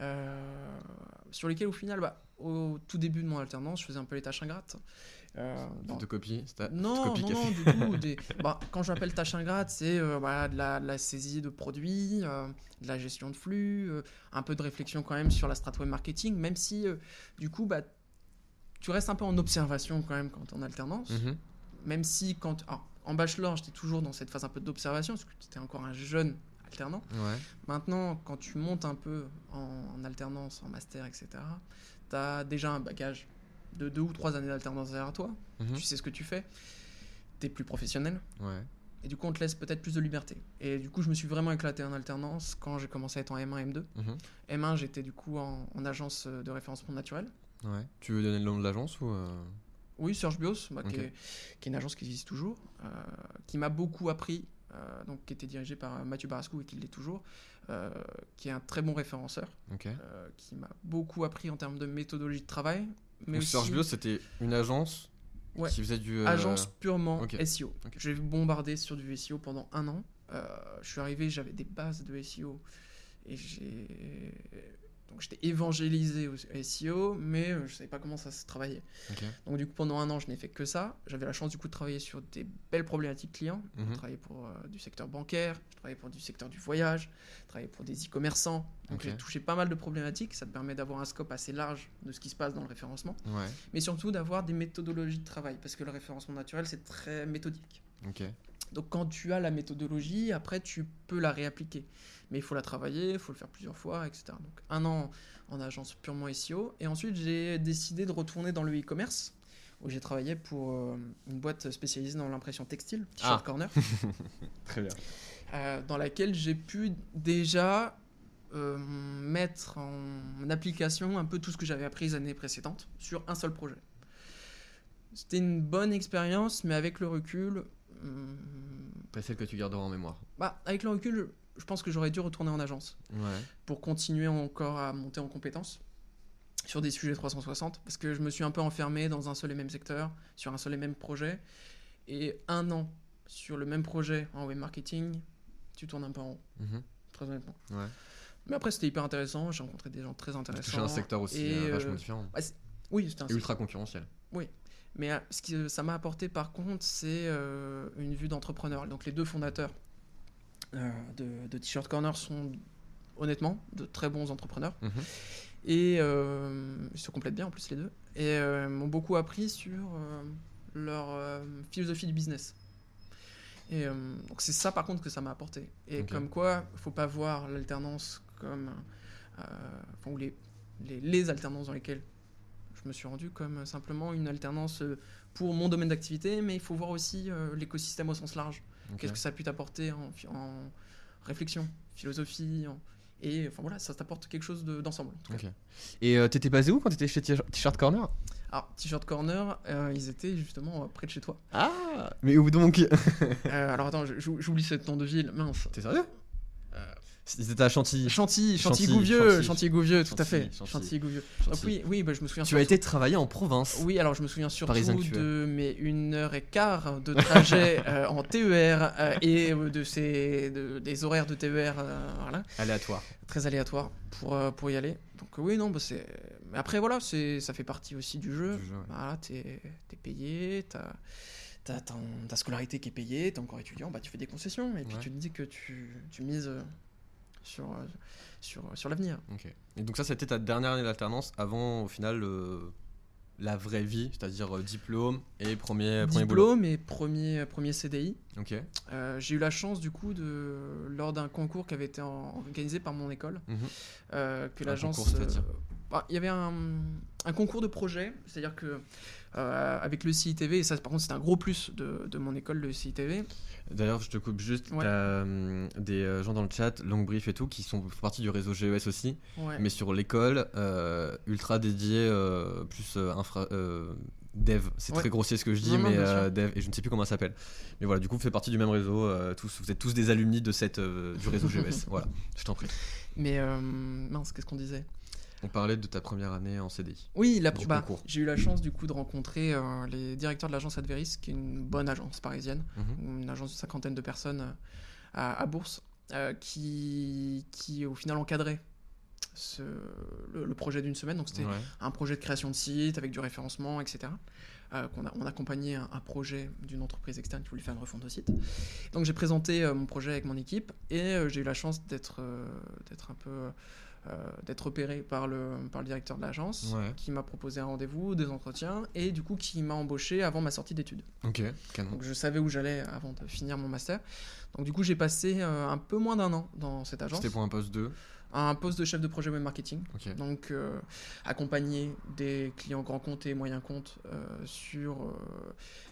Euh, sur lesquels au final, bah, au tout début de mon alternance, je faisais un peu les tâches ingrates. Euh, De Non, copie non, non, du tout. des- bah, quand j'appelle tâches ingrates, c'est euh, voilà, de, la, de la saisie de produits, de la gestion de flux, un peu de réflexion quand même sur la strat web marketing, même si du coup, bah, tu restes un peu en observation quand même quand tu es en alternance. Mhm. même si quand en bachelor, j'étais toujours dans cette phase un peu d'observation parce que j'étais encore un jeune alternant. Ouais. Maintenant, quand tu montes un peu en, en alternance, en master, etc., tu as déjà un bagage de deux ou trois années d'alternance derrière toi. Mhm. Tu sais ce que tu fais. Tu es plus professionnel. Ouais. Et du coup, on te laisse peut-être plus de liberté. Et du coup, je me suis vraiment éclaté en alternance quand j'ai commencé à être en M1, M2. Mhm. M1, j'étais du coup en, en agence de référencement naturel. Ouais. Tu veux donner le nom de l'agence ou euh, Oui, Serge Bios, bah, qui, Ok. est, qui est une agence qui existe toujours, euh, qui m'a beaucoup appris, euh, donc qui était dirigée par euh, Mathieu Barascou et qui l'est toujours, euh, qui est un très bon référenceur, euh, qui m'a beaucoup appris en termes de méthodologie de travail. Mais aussi Serge Bio, c'était une agence Ouais. qui faisait du. agence purement. SEO. Ok. J'ai bombardé sur du SEO pendant un an. Je suis arrivé, j'avais des bases de SEO et j'ai donc j'étais évangélisé au SEO, mais euh, je savais pas comment ça se travaillait. Donc du coup pendant un an je n'ai fait que ça. J'avais la chance du coup de travailler sur des belles problématiques clients. Mhm. Je travaillais pour euh, du secteur bancaire, je travaillais pour du secteur du voyage, je travaillais pour des e-commerçants. Donc j'ai touché pas mal de problématiques. Ça te permet d'avoir un scope assez large de ce qui se passe dans le référencement, Ouais. mais surtout d'avoir des méthodologies de travail parce que le référencement naturel c'est très méthodique. Donc quand tu as la méthodologie, après tu peux la réappliquer. Mais il faut la travailler, il faut le faire plusieurs fois, etc. Donc un an en agence purement SEO. Et ensuite j'ai décidé de retourner dans le e-commerce, où j'ai travaillé pour euh, une boîte spécialisée dans l'impression textile, T-shirt Ah. Corner, Très bien. euh, dans laquelle j'ai pu déjà euh, mettre en application un peu tout ce que j'avais appris les années précédentes sur un seul projet. C'était une bonne expérience, mais avec le recul, Pas celle que tu garderas en mémoire. bah, avec le recul, je- pense que j'aurais dû retourner en agence Ouais. pour continuer encore à monter en compétences sur des sujets 360 parce que je me suis un peu enfermé dans un seul et même secteur, sur un seul et même projet. Et un an sur le même projet en web marketing, tu tournes un peu en rond, Mhm. très honnêtement. Ouais. Mais après, c'était hyper intéressant. J'ai rencontré des gens très intéressants. Toucher un secteur aussi Et, euh, vachement euh, différent. bah, c'est- oui, c'était ultra concurrentiel. Mais euh, ce que ça m'a apporté par contre, c'est euh, une vue d'entrepreneur. Donc les deux fondateurs euh, de, de T-shirt Corner sont honnêtement de très bons entrepreneurs. Mhm. Et euh, ils se complètent bien en plus les deux. Et euh, m'ont beaucoup appris sur euh, leur euh, philosophie du business. Et euh, donc c'est ça par contre que ça m'a apporté. Et comme quoi, faut pas voir l'alternance comme... euh, enfin, ou les, les, les alternances dans lesquelles me suis rendu comme simplement une alternance euh, pour mon domaine d'activité, mais il faut voir aussi euh, l'écosystème au sens large. Qu'est-ce que ça a pu t'apporter en, réflexion, philosophie, en- et enfin voilà, ça t'apporte quelque chose de- d'ensemble. Ok. Et euh, t'étais basé où quand t'étais chez T-shirt Corner? Alors, T-shirt Corner, euh, ils étaient justement euh, près de chez toi. Ah Mais où donc? Euh, alors attends, j'oublie ce nom de ville, mince. T'es sérieux? Ils étaient à Chantilly. Chantilly, Chantilly, Chantilly-Gouvieux, Chantilly. Chantilly-Gouvieux, tout à fait. Chantilly, Chantilly-Gouvieux. Donc oui, oui, bah, je me souviens. Tu as été travailler en province. Oui, alors je me souviens surtout de mes une heure et quart de trajet euh, en TER euh, et euh, de ces de- des horaires de TER, euh, voilà, Aléatoire. très aléatoires pour pour y aller. Donc oui, non, bah, c'est. Après voilà, c'est ça fait partie aussi du jeu. Du jeu, ouais. Voilà, t'es es payé, t'as ta scolarité qui est payée, t'es encore étudiant, bah tu fais des concessions et puis Ouais. tu te dis que tu, tu mises sur euh, sur sur l'avenir. Ok. Et donc ça, c'était ta dernière année d'alternance avant, au final, le- la vraie vie, c'est-à-dire euh, diplôme et premier, premier boulot. Diplôme et premier premier CDI. Ok. Euh, j'ai eu la chance du coup de lors d'un concours qui avait été en- organisé par mon école euh, que l'agence c'est-à-dire euh, bah, il y avait un, un concours de projet c'est à dire que euh, avec le CITV et ça par contre c'est un gros plus de, de mon école le CITV D'ailleurs, je te coupe juste. Ouais. T'as hum, des euh, gens dans le chat, Long Brief et tout, qui sont partie du réseau GES aussi, ouais. mais sur l'école, euh, ultra dédié, euh, plus euh, infra. euh, Dev, c'est Ouais. très grossier ce que je dis, Non, mais euh. Dev, et je ne sais plus comment ça s'appelle. Mais voilà, du coup, vous faites partie du même réseau, euh, tous, vous êtes tous des alumni de cette, euh, du réseau GES. voilà, je t'en prie. mais euh, mince qu'est-ce qu'on disait? On parlait de ta première année en CDI. oui la, bah, j'ai eu la chance du coup de rencontrer euh, les directeurs de l'agence Adveris qui est une bonne agence parisienne Mhm. une agence de cinquantaine de personnes euh, à, à Bourse, euh, qui, qui au final encadrait ce, le, le projet d'une semaine. Donc c'était Ouais. un projet de création de site avec du référencement, etc. Euh, qu'on a, on accompagnait un, un projet d'une entreprise externe qui voulait faire une refonte de site. Donc j'ai présenté euh, mon projet avec mon équipe et euh, j'ai eu la chance d'être d'être un peu d'être repéré par le, par le directeur de l'agence Ouais. qui m'a proposé un rendez-vous, des entretiens et du coup qui m'a embauché avant ma sortie d'études. Ok, canon. Donc je savais où j'allais avant de finir mon master. Donc du coup j'ai passé euh, un peu moins d'un an dans cette agence, C'était pour un poste 2. un poste de chef de projet web marketing. Donc, euh, accompagner des clients grands comptes et moyens comptes euh, sur euh,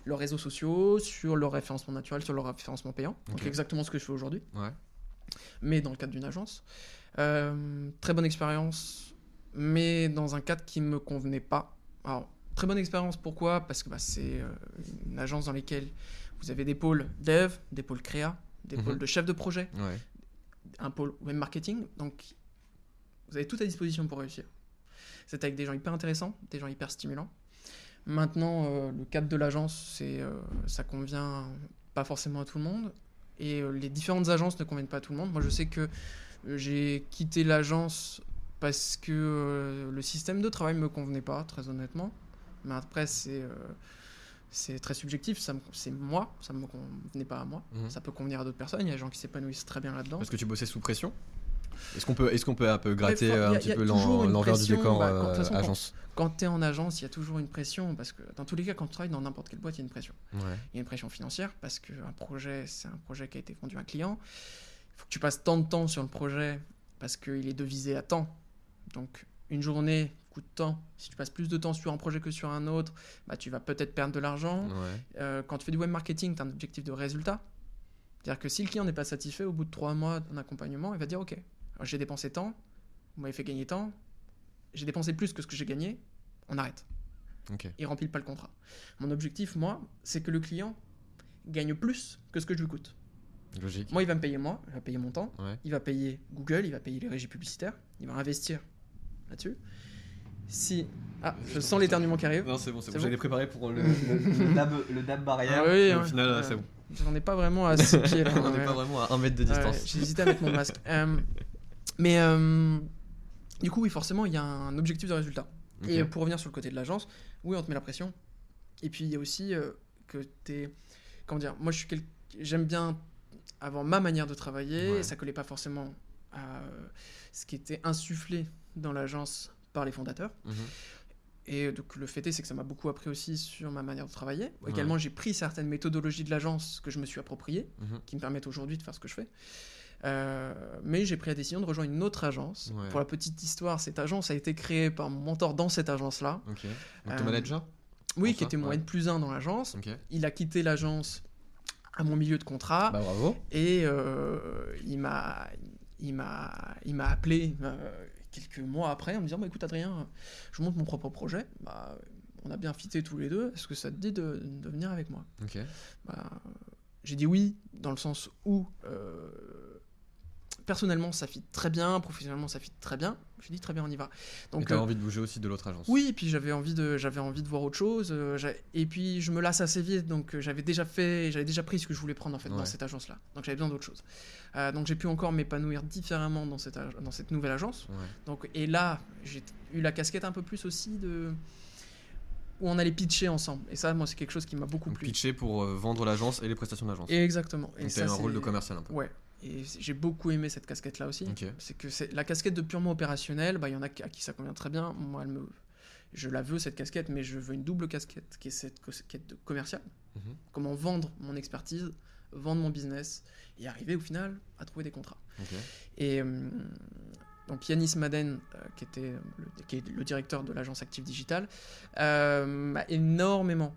leurs réseaux sociaux, sur leur référencement naturel, sur leur référencement payant. Donc, exactement ce que je fais aujourd'hui, Ouais. mais dans le cadre d'une agence. Euh, très bonne expérience, mais dans un cadre qui ne me convenait pas. Alors, très bonne expérience, pourquoi? Parce que bah, c'est euh, une agence dans laquelle vous avez des pôles dev, des pôles créa, des Mhm. pôles de chef de projet, Ouais. un pôle web marketing. Donc, vous avez tout à disposition pour réussir. C'est avec des gens hyper intéressants, des gens hyper stimulants. Maintenant, euh, le cadre de l'agence, c'est, euh, ça convient pas forcément à tout le monde. Et euh, les différentes agences ne conviennent pas à tout le monde. Moi, je sais que j'ai quitté l'agence parce que euh, le système de travail me convenait pas, très honnêtement. Mais après, c'est euh, c'est très subjectif. C'est moi, ça me convenait pas à moi. Mhm. Ça peut convenir à d'autres personnes. Il y a des gens qui s'épanouissent très bien là-dedans. Parce que tu bossais sous pression? Est-ce qu'on peut, est qu'on peut un peu gratter euh, un petit peu l'envers du décor bah, quand- euh, façon, quand- agence? quand tu es en agence, il y a toujours une pression, parce que dans tous les cas, quand tu travailles dans n'importe quelle boîte, il y a une pression. Ouais. Il y a une pression financière, parce qu'un projet, c'est un projet qui a été vendu à un client. Il faut que tu passes tant de temps sur le projet, parce qu'il est devisé à temps. Donc, une journée coûte temps. Si tu passes plus de temps sur un projet que sur un autre, bah, tu vas peut-être perdre de l'argent. Ouais. Euh, quand tu fais du web marketing, tu as un objectif de résultat. C'est-à-dire que si le client n'est pas satisfait au bout de trois mois d'un accompagnement, il va dire Ok, j'ai dépensé tant, vous m'avez fait gagner tant, j'ai dépensé plus que ce que j'ai gagné, on arrête. Ok. Il remplit pas le contrat. Mon objectif, moi, c'est que le client gagne plus que ce que je lui coûte. Logique. Moi, il va me payer moi, il va payer mon temps, Ouais. il va payer Google, il va payer les régies publicitaires, il va investir là-dessus. Si. Ah, je sens l'éternuement qui arrive. Non, c'est bon, c'est bon. bon J'allais préparer pour le, le, dab, le dab barrière. Ah oui, et au ouais. final, Ouais. c'est bon. J'en ai pas vraiment à 6 pieds là. On n'est ouais. pas vraiment à un mètre de Ouais, distance. J'ai hésité à mettre mon masque. Euh, mais euh, du coup, oui, forcément, il y a un objectif de résultat. Et pour revenir sur le côté de l'agence, oui, on te met la pression. Et puis, il y a aussi euh, que tu es. Comment dire Moi, je suis quel- j'aime bien avoir ma manière de travailler. Ouais. Et ça collait pas forcément à euh, ce qui était insufflé dans l'agence par les fondateurs. Mhm. Et donc le fait est, c'est que ça m'a beaucoup appris aussi sur ma manière de travailler. Ouais. Également, j'ai pris certaines méthodologies de l'agence que je me suis appropriées, Mhm. qui me permettent aujourd'hui de faire ce que je fais. Euh, mais j'ai pris la décision de rejoindre une autre agence. Ouais. Pour la petite histoire, cette agence a été créée par mon mentor dans cette agence-là. Ok. Donc ton Euh, manager Oui, qui ça, était mon ouais. N plus 1 dans l'agence. Il a quitté l'agence à mon milieu de contrat. Bah bravo. Et euh, il m'a il m'a il m'a appelé euh, quelques mois après en me disant bah, écoute Adrien je monte mon propre projet bah, on a bien fité tous les deux est-ce que ça te dit de, de venir avec moi? Ok. Bah, j'ai dit oui dans le sens où euh, personnellement ça fit très bien professionnellement ça fit très bien j'ai dit très bien on y va donc t'as euh, envie de bouger aussi de l'autre agence. oui, et puis j'avais envie de j'avais envie de voir autre chose. euh, et puis je me lasse assez vite, donc euh, j'avais déjà fait, j'avais déjà pris ce que je voulais prendre en fait dans cette agence-là. Donc j'avais besoin d'autre chose. Euh, donc j'ai pu encore m'épanouir différemment dans cette dans cette nouvelle agence. Ouais. Donc et là j'ai eu la casquette un peu plus aussi de où on allait pitcher ensemble. Et ça, moi, c'est quelque chose qui m'a beaucoup Donc plu. pitcher pour euh, vendre l'agence et les prestations d'agence. Et exactement. Et Donc ça, un rôle de commercial un peu. Ouais. Et j'ai beaucoup aimé cette casquette-là aussi. C'est que c'est la casquette de purement opérationnel. Bah, il y en a à qui ça convient très bien. Moi, elle me, je la veux cette casquette, mais je veux une double casquette qui est cette casquette de commercial. Mhm. Comment vendre mon expertise, vendre mon business et arriver au final à trouver des contrats. Et euh, donc Yanis Maden, euh, qui, était le, qui est le directeur de l'agence Active Digital, euh, m'a énormément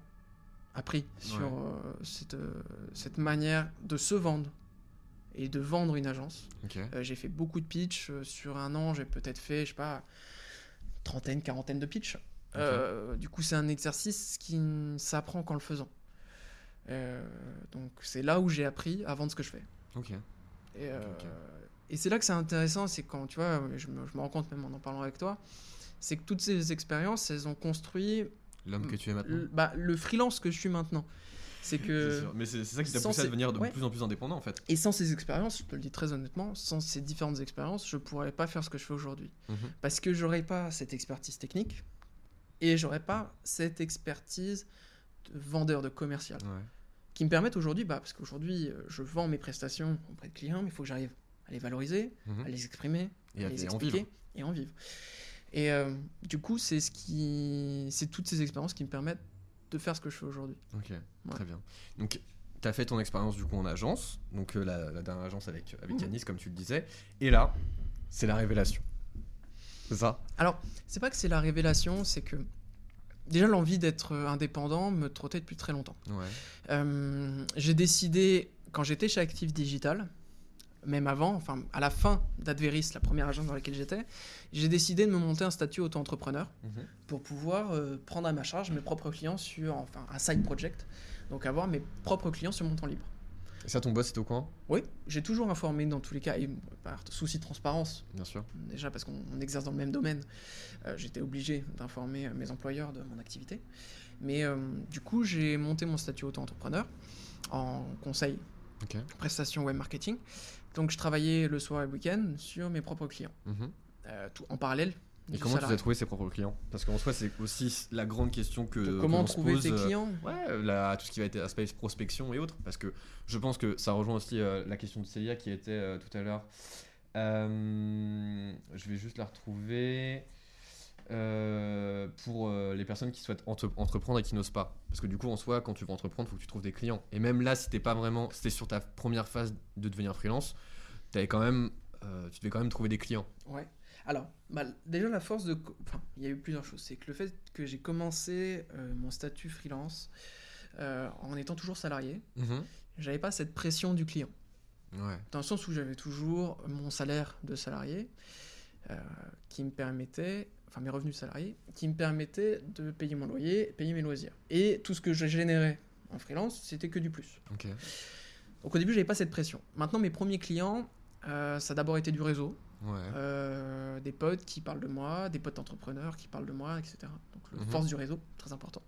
appris sur Ouais. euh, cette, cette manière de se vendre et de vendre une agence. Euh, j'ai fait beaucoup de pitch. euh, sur un an, j'ai peut-être fait, je sais pas, trentaine, quarantaine de pitch. Euh, du coup, c'est un exercice qui s'apprend qu'en le faisant. Euh, donc, c'est là où j'ai appris à vendre ce que je fais. Ok. Et, c'est là que c'est intéressant, c'est quand, tu vois, je me, je me rends compte même en en parlant avec toi, c'est que toutes ces expériences, elles ont construit L'homme que tu es maintenant. bah, le freelance que je suis maintenant. C'est que. Mais c'est ça qui t'a poussé à devenir de ouais. plus en plus indépendant en fait. Et sans ces expériences, je te le dis très honnêtement, sans ces différentes expériences, je pourrais pas faire ce que je fais aujourd'hui. Mhm. Parce que j'aurais pas cette expertise technique et j'aurais pas cette expertise de vendeur, de commercial, Ouais. qui me permettent aujourd'hui, bah, parce qu'aujourd'hui, euh, je vends mes prestations auprès de clients, mais il faut que j'arrive à les valoriser, Mhm. à les exprimer, Et à à- les en expliquer et en vivre. Et euh, du coup, c'est ce qui, c'est toutes ces expériences qui me permettent de faire ce que je fais aujourd'hui. Ok, très bien. Donc, tu as fait ton expérience du coup en agence, donc euh, la, la dernière agence avec, avec Mhm. Yanis, comme tu le disais. Et là, c'est la révélation. C'est ça? Alors, c'est pas que c'est la révélation, c'est que déjà l'envie d'être indépendant me trottait depuis très longtemps. Ouais. Euh, j'ai décidé, quand j'étais chez Active Digital, même avant, enfin à la fin d'Adveris, la première agence dans laquelle j'étais, j'ai décidé de me monter un statut auto-entrepreneur Mhm. pour pouvoir euh, prendre à ma charge mes propres clients sur enfin, un side project, donc avoir mes propres clients sur mon temps libre. Et ça, ton boss est au courant? Oui, j'ai toujours informé dans tous les cas, et par souci de transparence, Bien sûr. déjà parce qu'on on exerce dans le même domaine, euh, j'étais obligé d'informer euh, mes employeurs de mon activité. Mais euh, du coup, j'ai monté mon statut auto-entrepreneur en conseil, Ok. prestation web marketing. Donc, je travaillais le soir et le week-end sur mes propres clients, Mhm. euh, tout en parallèle. Et comment tu as trouvé ses propres clients? Parce qu'en soi, c'est aussi la grande question que. Donc, comment trouver tes euh, clients? Ouais, la- tout ce qui va être aspect prospection et autres. Parce que je pense que ça rejoint aussi euh, la question de Célia qui était euh, tout à l'heure. Euh, je vais juste la retrouver. Euh, pour euh, les personnes qui souhaitent entre- entreprendre et qui n'osent pas. Parce que du coup, en soi, quand tu veux entreprendre, il faut que tu trouves des clients. Et même là, si t'es pas vraiment, si t'es sur ta première phase de devenir freelance, t'avais quand même, euh, tu devais quand même trouver des clients. Ouais. Alors, bah, déjà, la force de. Enfin, il y a eu plusieurs choses. C'est que le fait que j'ai commencé mon statut freelance en étant toujours salarié, j'avais pas cette pression du client. Ouais. Dans le sens où j'avais toujours mon salaire de salarié euh, qui me permettait, enfin mes revenus salariés, qui me permettaient de payer mon loyer, payer mes loisirs. Et tout ce que je générais en freelance, c'était que du plus. Donc au début, j'avais pas cette pression. Maintenant, mes premiers clients, euh, ça a d'abord été du réseau, Ouais. euh, des potes qui parlent de moi, des potes entrepreneurs qui parlent de moi, etc. Donc la Mhm. force du réseau, très important.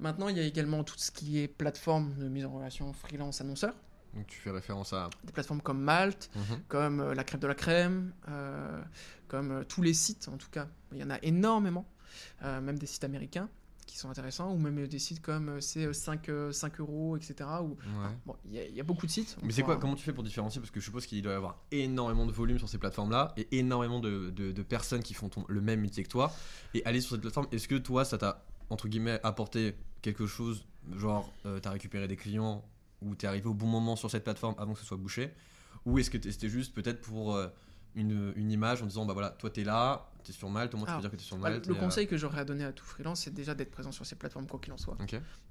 Maintenant, il y a également tout ce qui est plateforme de mise en relation freelance annonceur, Donc tu fais référence à. des plateformes comme Malte, Mhm. comme euh, la crème de la crème, euh, comme euh, tous les sites en tout cas. Il y en a énormément, euh, même des sites américains qui sont intéressants, ou même des sites comme c'est euh, 5, euh, 5 euros, etc. Ouais. bon, il y, a- il y a beaucoup de sites. Mais c'est quoi Comment tu fais pour différencier? Parce que je suppose qu'il doit y avoir énormément de volume sur ces plateformes-là et énormément de, de- de personnes qui font ton- le même métier que toi. Et aller sur cette plateforme, est-ce que toi, ça t'a entre guillemets apporté quelque chose Genre, euh, t'as récupéré des clients ou t'es arrivé au bon moment sur cette plateforme avant que ce soit bouché Ou est-ce que c'était juste peut-être pour euh, une, une image en disant bah voilà, toi t'es là, t'es sur Malte, au moins tu peux Alors, dire que t'es sur Bah, Malte. le et, euh, conseil que j'aurais à donner à tout freelance, c'est déjà d'être présent sur ces plateformes quoi qu'il en soit.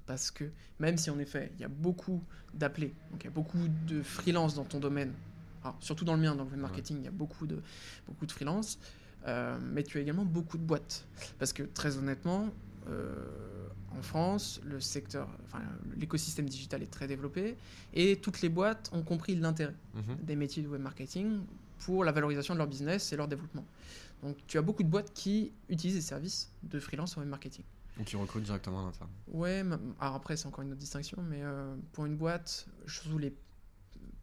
Parce que même si en effet, il y a beaucoup d'appelés, donc il y a beaucoup de freelance dans ton domaine, alors, surtout dans le mien, dans le marketing, il y a beaucoup de, beaucoup de freelance, euh, mais tu as également beaucoup de boîtes. Parce que très honnêtement, en France, le secteur, enfin, l'écosystème digital est très développé et toutes les boîtes ont compris l'intérêt Mhm. des métiers de web marketing pour la valorisation de leur business et leur développement. Donc tu as beaucoup de boîtes qui utilisent des services de freelance en web marketing. Ou qui recrutent directement à l'interne. Ouais, alors après c'est encore une autre distinction, mais euh, pour une boîte, surtout les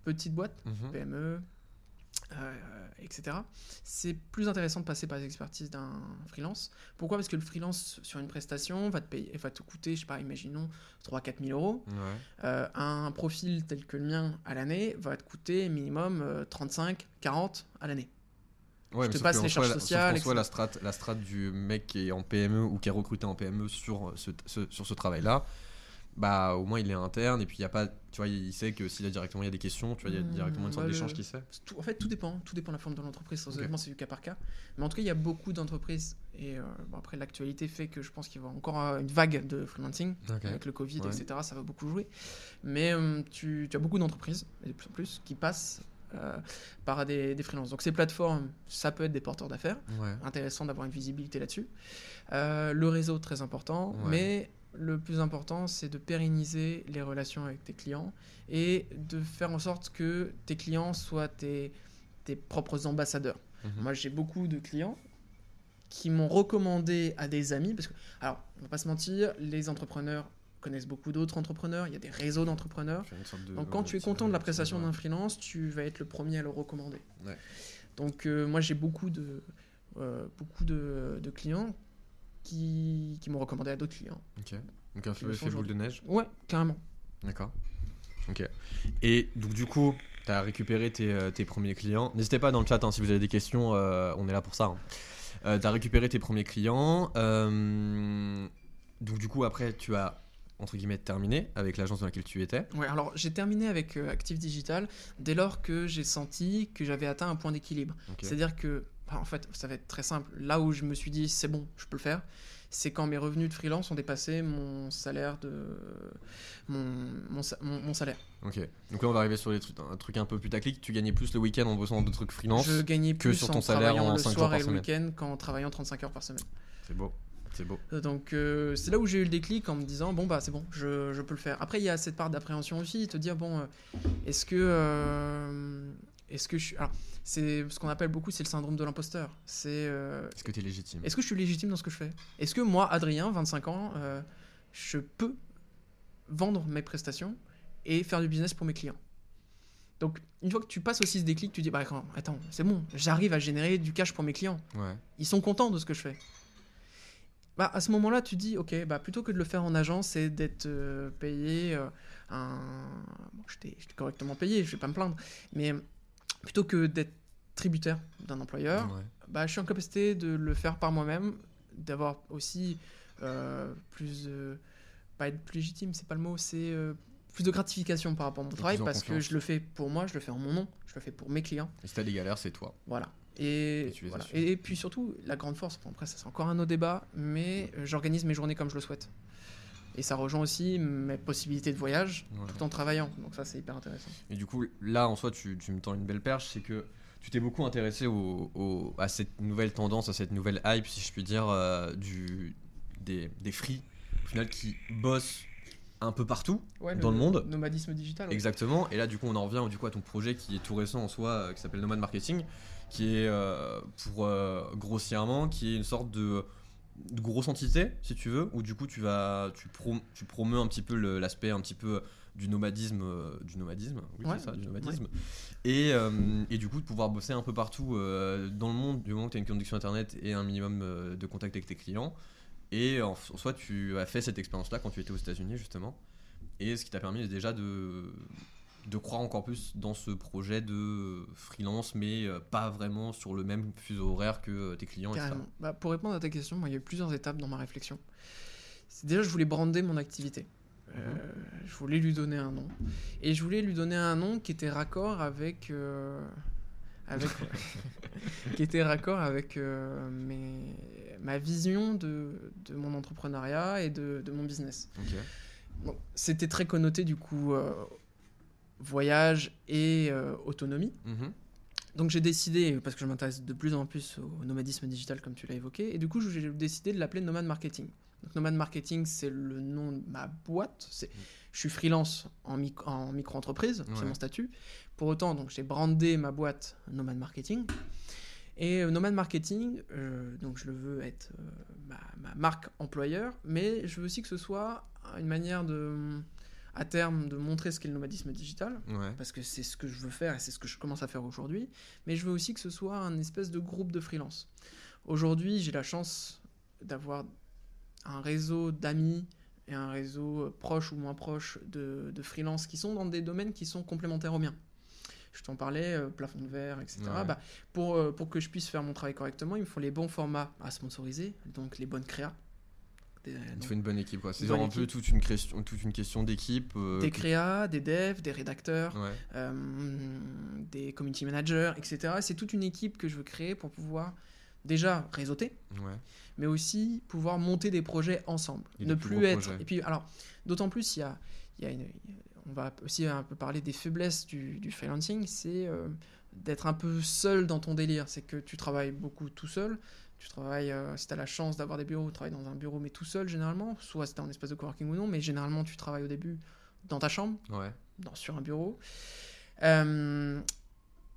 petites boîtes, Mhm. PME, euh, etc., c'est plus intéressant de passer par les expertises d'un freelance. Pourquoi? Parce que le freelance sur une prestation va te, payer, va te coûter, je sais pas, imaginons 3-4 000 euros. Ouais. Euh, un profil tel que le mien à l'année va te coûter minimum euh, 35, 40 à l'année. Ouais, Je te passe les charges sauf sociales, qu'en soi, etc. la strate, la strate du mec qui est en PME ou qui est recruté en PME sur ce, ce- sur ce travail-là, bah au moins il est interne et puis il y a pas, tu vois, il sait que s'il a directement il y a des questions, tu vois, il y a Mmh, directement une sorte d'échange qui se fait. Tout- en fait, tout dépend. Tout dépend de la forme de l'entreprise. Très Ok. honnêtement, c'est du cas par cas. Mais en tout cas, il y a beaucoup d'entreprises. Et euh, bon, après, l'actualité fait que je pense qu'il va y avoir encore euh, une vague de freelancing. Avec le Covid, Ouais. etc., ça va beaucoup jouer. Mais euh, tu, tu as beaucoup d'entreprises, et de plus en plus, qui passent par des, des freelances. Donc ces plateformes, ça peut être des porteurs d'affaires. Ouais. Intéressant d'avoir une visibilité là-dessus. Le réseau, très important. Ouais. Mais le plus important, c'est de pérenniser les relations avec tes clients et de faire en sorte que tes clients soient tes, tes propres ambassadeurs. Mhm. Moi, j'ai beaucoup de clients qui m'ont recommandé à des amis, parce que, alors, on va pas se mentir, les entrepreneurs connaissent beaucoup d'autres entrepreneurs, il y a des réseaux d'entrepreneurs. De- Donc quand ouais, tu es content de la prestation d'un freelance, tu vas être le premier à le recommander. Ouais. Donc euh, moi j'ai beaucoup de, euh, beaucoup de, de clients qui, qui m'ont recommandé à d'autres clients. Ok. Donc un peu effet boule de neige? Ouais, carrément. D'accord. Ok. Et donc du coup, tu as récupéré tes, euh, tes premiers clients. N'hésitez pas dans le chat hein, si vous avez des questions, euh, on est là pour ça. tu as récupéré tes premiers clients. euh, donc du coup, après, tu as, entre guillemets, terminé avec l'agence dans laquelle tu étais. Ouais, alors j'ai terminé avec euh, Active Digital dès lors que j'ai senti que j'avais atteint un point d'équilibre. C'est-à-dire que, en fait, ça va être très simple. Là où je me suis dit c'est bon, je peux le faire, c'est quand mes revenus de freelance ont dépassé mon salaire de mon, mon, sa- mon- mon salaire. Ok. Donc là, on va arriver sur les trucs, un truc un peu putaclic. Tu gagnais plus le week-end en bossant de trucs freelance. Je gagnais que sur en ton salaire travaillant en le cinq jours soir par et le week-end qu'en travaillant 35 heures par semaine. C'est beau. C'est beau. Euh, Donc euh, c'est là où j'ai eu le déclic en me disant bon bah c'est bon, je, je peux le faire. Après il y a cette part d'appréhension aussi, te dire bon euh, est-ce que euh, est-ce que je suis alors c'est ce qu'on appelle beaucoup c'est le syndrome de l'imposteur. C'est euh, Est-ce que tu es légitime? est-ce que je suis légitime dans ce que je fais? Est-ce que moi Adrien 25 ans euh, je peux vendre mes prestations et faire du business pour mes clients? Donc, une fois que tu passes aussi ce déclic, tu dis, bah, attends, c'est bon, j'arrive à générer du cash pour mes clients Ouais. ils sont contents de ce que je fais. Bah, à ce moment-là, tu dis, ok, bah, plutôt que de le faire en agence et d'être euh, payé euh, un... Bon, j'étais correctement payé, je vais pas me plaindre, mais plutôt que d'être tributaire d'un employeur, Ouais. bah, je suis en capacité de le faire par moi-même, d'avoir aussi euh, plus... euh, pas être plus légitime, c'est pas le mot, c'est... euh, plus de gratification par rapport à mon travail parce que je le fais pour moi, je le fais en mon nom, je le fais pour mes clients. Et si t'as des galères, c'est toi. Voilà. Et, voilà. puis surtout, la grande force, bon, après ça c'est encore un autre débat, mais euh, j'organise mes journées comme je le souhaite. Et ça rejoint aussi mes possibilités de voyage Ouais. tout en travaillant. Donc ça c'est hyper intéressant. Et du coup, là, en soi, tu, tu me tends une belle perche, c'est que tu t'es beaucoup intéressé au, au- à cette nouvelle tendance, à cette nouvelle hype, si je puis dire, euh, du, des, des free, au final, qui bossent un peu partout, dans le monde. Nomadisme digital. ouais. Exactement. Et là, du coup, on en revient du coup, à ton projet qui est tout récent en soi, euh, qui s'appelle Nomad Marketing, qui est, euh, pour grossièrement, qui est une sorte de, de grosse entité, si tu veux, où du coup, tu vas, tu, prom tu promeus un petit peu l'aspect un petit peu du nomadisme, euh, du nomadisme, oui, Ouais, c'est ça, du nomadisme. Et, euh, et du coup, de pouvoir bosser un peu partout euh, dans le monde, du moment que tu as une connexion internet et un minimum euh, de contact avec tes clients. Et en, en soi, tu as fait cette expérience-là quand tu étais aux États-Unis, justement. Et ce qui t'a permis déjà de, de croire encore plus dans ce projet de freelance, mais euh, pas vraiment sur le même fuseau horaire que euh, tes clients, etc. Carrément. Bah, pour répondre à ta question, moi, il y a eu plusieurs étapes dans ma réflexion. Déjà, je voulais brander mon activité. Euh, je voulais lui donner un nom. Et je voulais lui donner un nom qui était raccord avec. euh, avec qui était raccord avec euh, mes- ma vision de, de mon entrepreneuriat et de, de mon business. Bon, C'était très connoté du coup voyage et euh, autonomie. Mhm. Donc j'ai décidé, parce que je m'intéresse de plus en plus au nomadisme digital comme tu l'as évoqué, et du coup j'ai décidé de l'appeler Nomad Marketing. Donc Nomad Marketing c'est le nom de ma boîte, c'est, je suis freelance en, mic- en micro-entreprise, c'est mon statut. Pour autant, donc j'ai brandé ma boîte Nomad Marketing. Et euh, Nomad Marketing, euh, donc je le veux être euh, ma, ma marque employeur, mais je veux aussi que ce soit une manière de, à terme, de montrer ce qu'est le nomadisme digital, Ouais. parce que c'est ce que je veux faire et c'est ce que je commence à faire aujourd'hui, mais je veux aussi que ce soit un espèce de groupe de freelance. Aujourd'hui, j'ai la chance d'avoir un réseau d'amis et un réseau proche ou moins proche de, de freelance qui sont dans des domaines qui sont complémentaires aux miens. Je t'en parlais, euh, plafond de verre, etc. Ouais. Bah, pour, euh, pour que je puisse faire mon travail correctement, il me faut les bons formats à sponsoriser, donc les bonnes créas. Il donc, faut une bonne équipe, quoi. C'est un peu toute une question, toute une question d'équipe. euh, des créas, des devs, des rédacteurs, Ouais. euh, des community managers, etc. C'est toute une équipe que je veux créer pour pouvoir déjà réseauter, Ouais. mais aussi pouvoir monter des projets ensemble. Et ne plus être. projets. Et puis, alors, d'autant plus, il y a, il y a une. On va aussi un peu parler des faiblesses du, du freelancing, c'est euh, d'être un peu seul dans ton délire. C'est que tu travailles beaucoup tout seul. Tu travailles, euh, si tu as la chance d'avoir des bureaux, tu travailles dans un bureau, mais tout seul généralement. Soit c'est un espace de coworking ou non, mais généralement tu travailles au début dans ta chambre Ouais. dans- sur un bureau. Euh,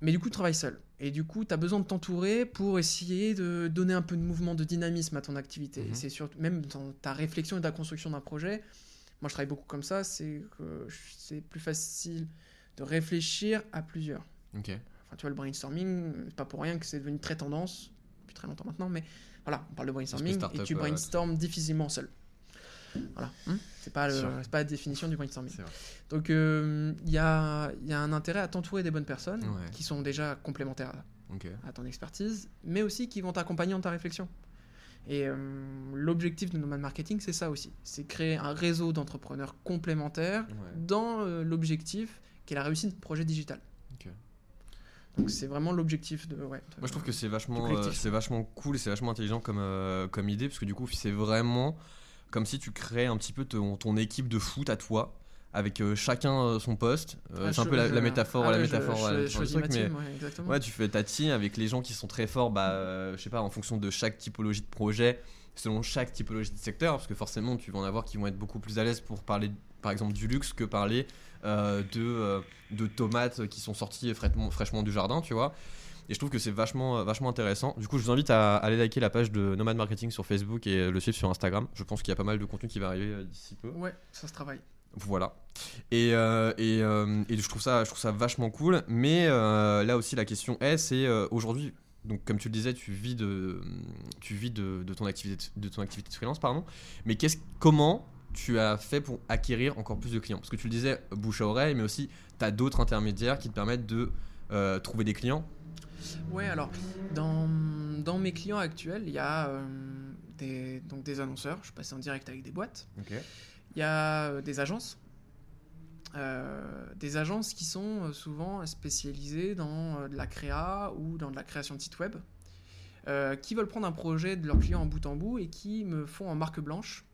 mais du coup, tu travailles seul. Et du coup, tu as besoin de t'entourer pour essayer de donner un peu de mouvement, de dynamisme à ton activité. Mhm. Et c'est surtout, même dans ta réflexion et ta construction d'un projet, moi je travaille beaucoup comme ça, c'est que je- c'est plus facile de réfléchir à plusieurs. Ok. Enfin, tu vois, le brainstorming, c'est pas pour rien que c'est devenu très tendance depuis très longtemps maintenant, mais voilà, on parle de brainstorming et tu euh, brainstormes difficilement seul. Voilà, Hum c'est pas, le- pas la définition du brainstorming. Donc euh, il y, a, y a un intérêt à t'entourer des bonnes personnes Ouais. qui sont déjà complémentaires à, ton expertise, mais aussi qui vont t'accompagner dans ta réflexion. Et euh, l'objectif de Nomad Marketing, c'est ça aussi. C'est créer un réseau d'entrepreneurs complémentaires Ouais. dans euh, l'objectif qui est la réussite de projet digital. Donc c'est vraiment l'objectif de... Ouais, de- Moi je trouve que c'est vachement, euh, c'est vachement cool et c'est vachement intelligent comme, euh, comme idée parce que du coup c'est vraiment comme si tu créais un petit peu ton, ton équipe de foot à toi avec euh, chacun son poste. Ah, c'est un peu la, la métaphore, ah la je- métaphore, je- je truc, mais ouais, tu fais ta team avec les gens qui sont très forts, bah je sais pas en fonction de chaque typologie de projet, selon chaque typologie de secteur parce que forcément tu vas en avoir qui vont être beaucoup plus à l'aise pour parler par exemple du luxe que parler euh, de, euh, de tomates qui sont sorties fraîchement, fraîchement du jardin, tu vois. Et je trouve que c'est vachement, euh, vachement intéressant. Du coup, je vous invite à aller liker la page de Nomad Marketing sur Facebook et le suivre sur Instagram. Je pense qu'il y a pas mal de contenu qui va arriver d'ici peu. Ouais, ça se travaille. Voilà. Et, euh, et, euh, et je, trouve ça, je trouve ça vachement cool. Mais euh, là aussi, la question est c'est aujourd'hui. Donc, comme tu le disais, tu vis de, tu vis de, de ton activité de ton activité de freelance, pardon. Mais qu'est-ce, comment tu as fait pour acquérir encore plus de clients Parce que tu le disais, bouche à oreille, mais aussi tu as d'autres intermédiaires qui te permettent de euh, trouver des clients. Ouais, alors, dans, dans mes clients actuels, il y a euh, des, donc des annonceurs, je passé en direct avec des boîtes. Il y a euh, des agences. Des agences qui sont souvent spécialisées dans de la créa ou dans de la création de sites web, qui veulent prendre un projet de leurs clients en bout en bout et qui me font en marque blanche,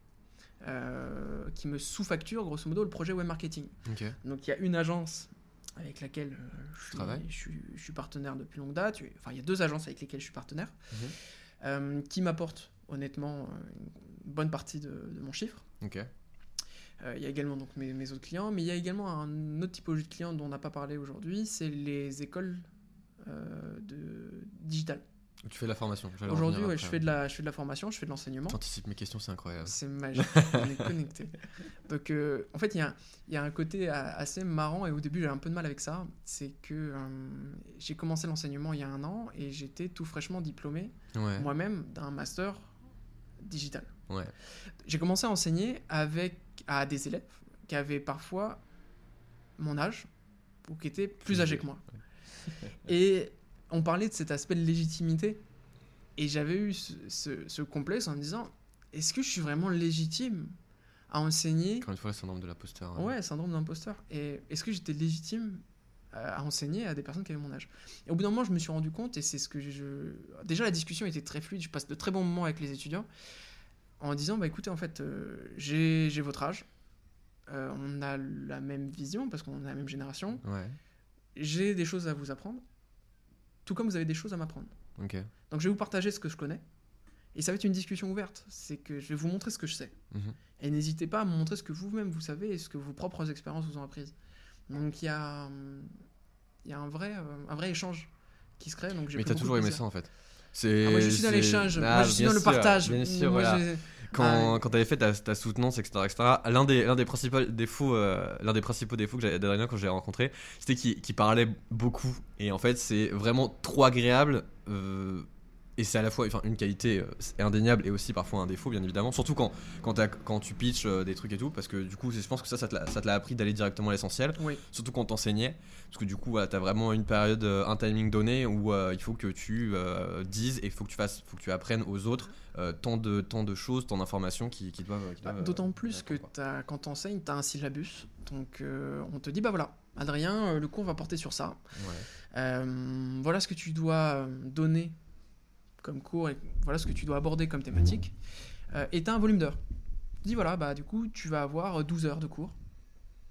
qui me sous-facturent grosso modo le projet web marketing. Donc il y a une agence avec laquelle euh, je, suis, je, suis, je suis partenaire depuis longue date. Enfin, il y a deux agences avec lesquelles je suis partenaire, Mhm. euh, qui m'apportent honnêtement euh, une bonne partie de, de mon chiffre. Euh, il y a également donc mes, mes autres clients, mais il y a également un autre typologie de clients dont on n'a pas parlé aujourd'hui, c'est les écoles euh, de digital. Tu fais de la formation. Aujourd'hui, ouais, je fais de la, je fais de la formation, je fais de l'enseignement. T'anticipes mes questions, c'est incroyable. C'est magique, on est connecté. Donc, euh, en fait, il y, a un- il y a un côté assez marrant, et au début, j'avais un peu de mal avec ça. C'est que euh, j'ai commencé l'enseignement il y a un an, et j'étais tout fraîchement diplômé, Ouais. moi-même, d'un master digital. Ouais. J'ai commencé à enseigner avec, à des élèves qui avaient parfois mon âge, ou qui étaient plus âgés, que moi. Et on parlait de cet aspect de légitimité. Et j'avais eu ce, ce- ce complexe en me disant, est-ce que je suis vraiment légitime à enseigner Encore une fois, syndrome de l'imposteur. Ouais, syndrome d'imposteur. Et est-ce que j'étais légitime euh, à enseigner à des personnes qui avaient mon âge? Et au bout d'un moment, je me suis rendu compte, et c'est ce que je... Déjà, la discussion était très fluide, je passe de très bons moments avec les étudiants, en disant, bah écoutez, en fait, euh, j'ai j'ai votre âge, euh, on a la même vision, parce qu'on a la même génération, Ouais. j'ai des choses à vous apprendre, tout comme vous avez des choses à m'apprendre. Ok. Donc je vais vous partager ce que je connais, et ça va être une discussion ouverte, c'est que je vais vous montrer ce que je sais. Mhm. Et n'hésitez pas à me montrer ce que vous-même vous savez et ce que vos propres expériences vous ont apprises. Donc il y a, il y a un, vrai, euh, un vrai échange qui se crée. Donc Mais t'as toujours aimé ça en fait. C'est. Ah, moi je suis dans l'échange, Ah, moi je suis bien dans le partage. Bien sûr, Moi, voilà. Quand, Ah, quand t'avais fait ta, ta soutenance, etc., etc., l'un des, l'un des principaux défauts, euh, l'un des principaux défauts que j'avais d'Adrien quand j'ai rencontré, c'était qu'il qu'il parlait beaucoup. Et en fait, c'est vraiment trop agréable. euh, et c'est à la fois enfin, une qualité euh, indéniable et aussi parfois un défaut, bien évidemment. Surtout quand, quand, t'as- quand tu pitches euh, des trucs et tout. Parce que du coup, je pense que ça, ça te l'a- appris d'aller directement à l'essentiel. Oui. Surtout quand t'enseignais. Parce que du coup, voilà, t'as vraiment une période, euh, un timing donné où euh, il faut que tu euh, dises et il faut que tu fasses, faut que tu apprennes aux autres tant, de, tant de choses, tant d'informations qui, qui doivent. qui Bah, doivent, D'autant plus que t'as- quand tu enseignes, tu as un syllabus. Donc on te dit, bah voilà, Adrien, le cours va porter sur ça. Ouais. Voilà ce que tu dois donner comme cours et voilà ce que tu dois aborder comme thématique. Euh, et tu as un volume d'heures. Dis voilà, bah du coup, tu vas avoir 12 heures de cours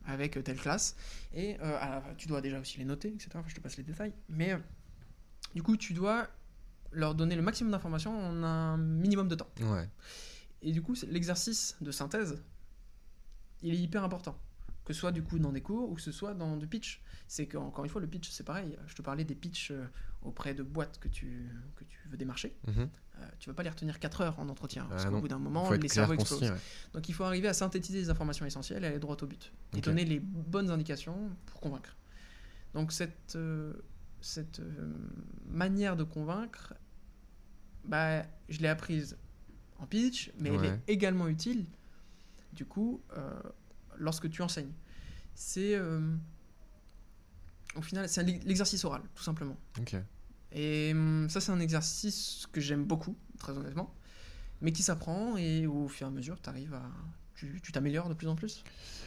avec euh, telle classe. Et euh, tu dois déjà aussi les noter, etc. Enfin, je te passe les détails. Mais euh, du coup, tu dois leur donner le maximum d'informations en un minimum de temps. Ouais. Et du coup, l'exercice de synthèse, il est hyper important. Que ce soit du coup dans des cours ou que ce soit dans du pitch. C'est qu'encore une fois, le pitch, c'est pareil. Je te parlais des pitchs euh, auprès de boîtes que tu, que tu veux démarcher. Mhm. Euh, tu vas pas les retenir 4 heures en entretien. parce Ah qu'au non. bout d'un moment, les cerveaux explosent. ouais. Donc il faut arriver à synthétiser les informations essentielles et aller droit au but. Et donner les bonnes indications pour convaincre. Donc cette, euh, cette euh, manière de convaincre, bah, je l'ai apprise en pitch, mais elle est également utile, du coup, lorsque tu enseignes. C'est, euh, au final, c'est l'exercice oral, tout simplement. Ok. Et hum, ça, c'est un exercice que j'aime beaucoup, très honnêtement, mais qui s'apprend et au fur et à mesure, t'arrives à, tu t'améliores de plus en plus.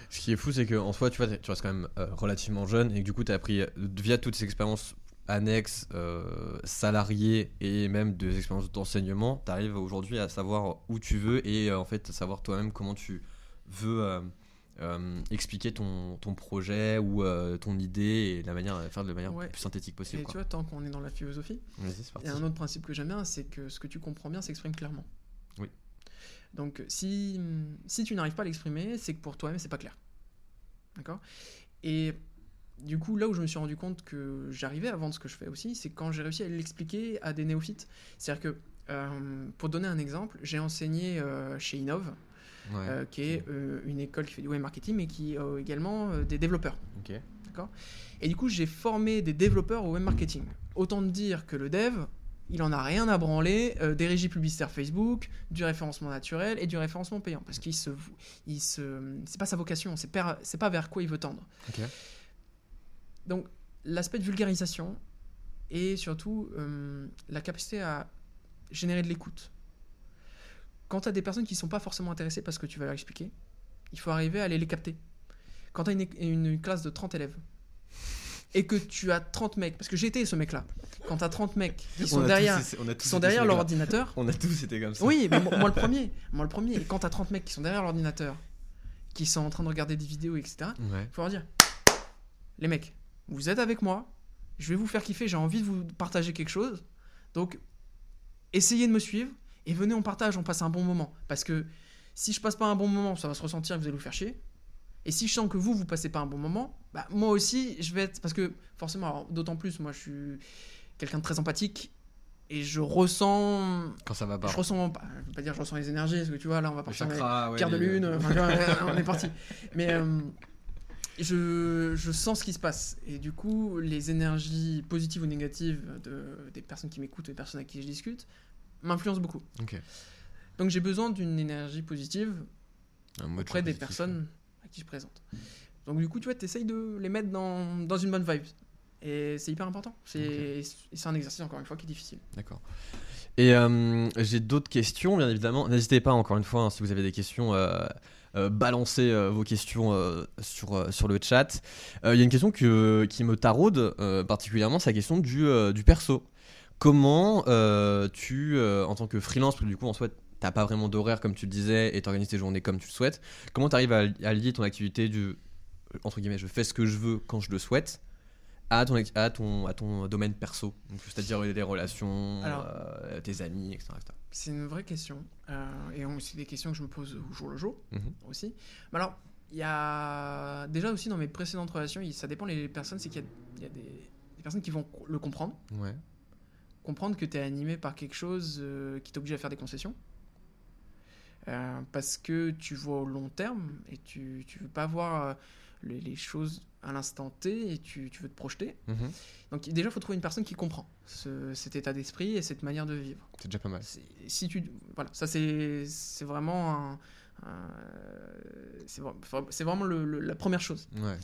Ce qui est fou, c'est que en soi, tu vois, tu restes quand même euh, relativement jeune et que du coup, tu as appris euh, via toutes ces expériences annexes, euh, salariées et même des expériences d'enseignement, tu arrives aujourd'hui à savoir où tu veux et euh, en fait, savoir toi-même comment tu veux euh, euh, expliquer ton, ton projet ou euh, ton idée et la manière, faire de la manière Ouais. la plus synthétique possible. Et quoi. tu vois, tant qu'on est dans la philosophie, il y a un autre principe que j'aime bien, c'est que ce que tu comprends bien s'exprime clairement. Oui. Donc, si, si tu n'arrives pas à l'exprimer, c'est que pour toi-même, c'est pas clair. D'accord? Et du coup, là où je me suis rendu compte que j'arrivais à vendre ce que je fais aussi, c'est quand j'ai réussi à l'expliquer à des néophytes. C'est-à-dire que, euh, pour donner un exemple, j'ai enseigné euh, chez Innov, Ouais. euh, qui est euh, une école qui fait du web marketing, mais qui a également euh, des développeurs. Ok. Et du coup, j'ai formé des développeurs au web marketing. Autant te dire que le dev, il en a rien à branler des régies publicitaires Facebook, du référencement naturel et du référencement payant. Parce qu'il se, il se, c'est pas sa vocation, c'est pas, pas vers quoi il veut tendre. Ok. Donc, l'aspect de vulgarisation et surtout euh, la capacité à générer de l'écoute. Quand tu as des personnes qui sont pas forcément intéressées par ce que tu vas leur expliquer, il faut arriver à aller les capter. Quand tu as une, une classe de 30 élèves et que tu as 30 mecs, parce que j'ai été ce mec-là, quand tu as 30 mecs qui sont derrière, tous- on a tous qui sont été derrière leur ordinateur, On a tous été comme ça. oui, mais moi, moi le premier, moi le premier, et quand tu as 30 mecs qui sont derrière l'ordinateur, qui sont en train de regarder des vidéos, etc., Ouais. faut leur dire les mecs, vous êtes avec moi, je vais vous faire kiffer, j'ai envie de vous partager quelque chose. Donc, essayez de me suivre et venez, on partage, on passe un bon moment. Parce que si je passe pas un bon moment, ça va se ressentir vous allez vous faire chier. Et si je sens que vous, vous passez pas un bon moment, bah, moi aussi, je vais être. Parce que forcément, d'autant plus, moi, je suis quelqu'un de très empathique et je ressens. Quand ça va pas. Je ressens. pas- Je veux pas dire je ressens les énergies, parce que tu vois, là, on va partir. chakra, ouais, Pierre de lune, enfin, tu vois, on est parti. Mais euh, je, je sens ce qui se passe. Et du coup, les énergies positives ou négatives de, des personnes qui m'écoutent, des personnes à qui je discute, m'influencent beaucoup. Donc j'ai besoin d'une énergie positive auprès des positif, personnes à qui je présente. Donc du coup, tu vois, tu essayes de les mettre dans, dans une bonne vibe. Et c'est hyper important. C'est c'est un exercice, encore une fois, qui est difficile. D'accord. Et euh, j'ai d'autres questions, bien évidemment. N'hésitez pas, encore une fois, hein, si vous avez des questions, euh, euh, balancez euh, vos questions euh, sur, sur le chat. Il y a une question que, qui me taraude particulièrement, c'est la question du, du perso. Comment euh, tu, euh, en tant que freelance, parce que du coup, en soi, t'as pas vraiment d'horaire comme tu le disais et t'organises tes journées comme tu le souhaites, comment tu arrives à, à lier ton activité du, entre guillemets, je fais ce que je veux quand je le souhaite à ton, à ton, à ton domaine perso, c'est-à-dire les relations, Alors- euh, tes amis, etc. C'est une vraie question. Euh, et c'est des questions que je me pose au jour le jour Mhm. aussi. Mais alors, il y a déjà aussi dans mes précédentes relations, ça dépend les personnes, c'est qu'il y a, il y a des, des personnes qui vont le comprendre, Ouais. Comprendre que tu es animé par quelque chose euh, qui t'oblige à faire des concessions. Euh, parce que tu vois au long terme et tu, tu veux pas voir euh, les, les choses à l'instant T et tu, tu veux te projeter. Mhm. Donc déjà, il faut trouver une personne qui comprend ce- cet état d'esprit et cette manière de vivre. C'est déjà pas mal. Si tu voilà ça c'est vraiment un, un- c'est vra- c'est vraiment le- le- la première chose Ouais.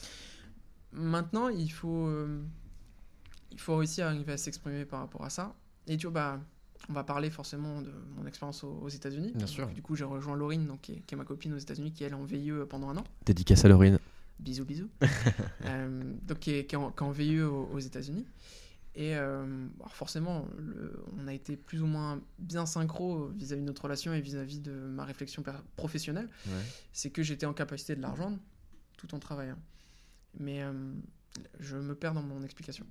maintenant il faut euh, il faut réussir à arriver à s'exprimer par rapport à ça. Et tu vois bah on va parler forcément de mon expérience aux, aux États-Unis. Bien Donc, sûr. du coup j'ai rejoint Laurine donc qui est, qui est ma copine aux États-Unis qui elle est en VIE pendant un an. Dédicace à Laurine. bisous bisous. Euh, donc qui est, qui est en, qui est en VIE aux, aux États-Unis. Et euh, forcément le- on a été plus ou moins bien synchro vis-à-vis de notre relation et vis-à-vis de ma réflexion professionnelle. Ouais. c'est que j'étais en capacité de la rejoindre tout en travaillant. Mais euh, je me perds dans mon explication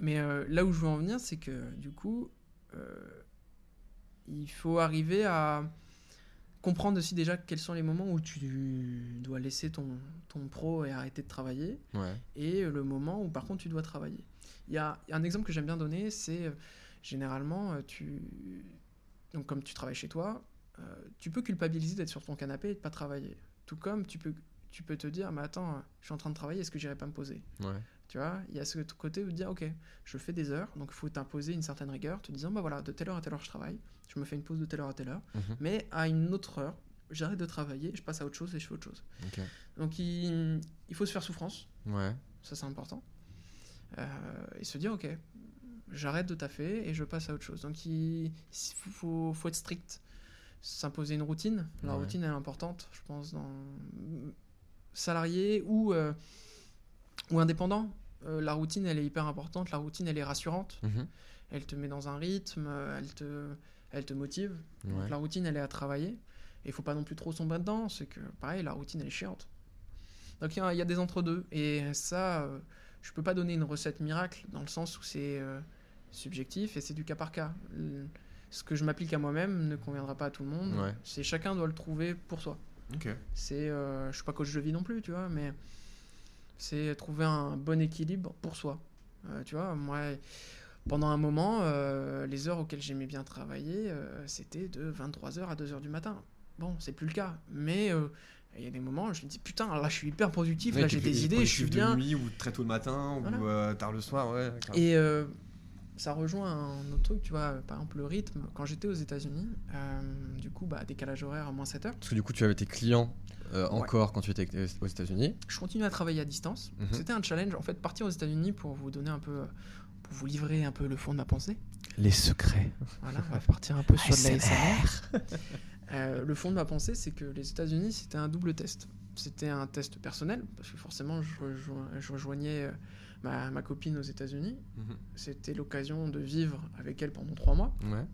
mais euh, là où je veux en venir c'est que du coup euh, il faut arriver à comprendre aussi déjà quels sont les moments où tu dois laisser ton, ton pro et arrêter de travailler, Ouais. et le moment où par contre tu dois travailler. Il y a un exemple que j'aime bien donner, c'est euh, généralement, tu... Donc comme tu travailles chez toi, tu peux culpabiliser d'être sur ton canapé et de pas travailler. Tout comme tu peux, tu peux te dire, mais attends, je suis en train de travailler, est-ce que j'irai pas me poser? Ouais. Tu vois, il y a ce côté où te dire, ok, je fais des heures, donc il faut t'imposer une certaine rigueur, te disant, bah voilà, de telle heure à telle heure je travaille, je me fais une pause de telle heure à telle heure, Mhm. mais à une autre heure, j'arrête de travailler, je passe à autre chose et je fais autre chose. Donc il, il faut se faire souffrance, Ouais. ça c'est important, Euh, et se dire, ok, j'arrête de taffer et je passe à autre chose. Donc il, il faut, faut être strict, s'imposer une routine, la Ouais. routine elle est importante, je pense, dans salarié ou, euh, ou indépendant. Euh, la routine, elle est hyper importante. La routine, elle est rassurante. Mhm. Elle te met dans un rythme, euh, elle te, elle te motive. Donc la routine, elle est à travailler. Et il faut pas non plus trop sombrer dedans. C'est que, pareil, la routine, elle est chiante. Donc il y, a- il y a des entre-deux. Et ça, euh, je peux pas donner une recette miracle dans le sens où c'est euh, subjectif et c'est du cas par cas. Le- Ce que je m'applique à moi-même ne conviendra pas à tout le monde. Ouais. C'est chacun doit le trouver pour soi. Ok. C'est, euh, je suis pas coach de vie non plus, tu vois, mais c'est trouver un bon équilibre pour soi. Euh, tu vois, moi, pendant un moment, euh, les heures auxquelles j'aimais bien travailler, euh, c'était de 23h à 2h du matin. Bon, c'est plus le cas, mais il y a des moments où je me dis putain, là je suis hyper positif, Ouais, là j'ai des idées, je suis collectifs bien. de nuit ou très tôt le matin ou Voilà. tard le soir, ouais. Et ça rejoint un autre truc, tu vois, par exemple le rythme. Quand j'étais aux États-Unis, du coup, bah, décalage horaire à moins 7 heures. Parce que du coup, tu avais tes clients euh, Ouais. encore quand tu étais euh, aux États-Unis. Je continue à travailler à distance. Mhm. C'était un challenge. En fait, partir aux États-Unis pour vous donner un peu, pour vous livrer un peu le fond de ma pensée. Les secrets. Voilà, on va partir un peu sur de la. Euh, le fond de ma pensée, c'est que les États-Unis, c'était un double test. C'était un test personnel, parce que forcément, je, rejoins- je rejoignais euh, ma, ma copine aux États-Unis. Mhm. C'était l'occasion de vivre avec elle pendant trois mois, Ouais.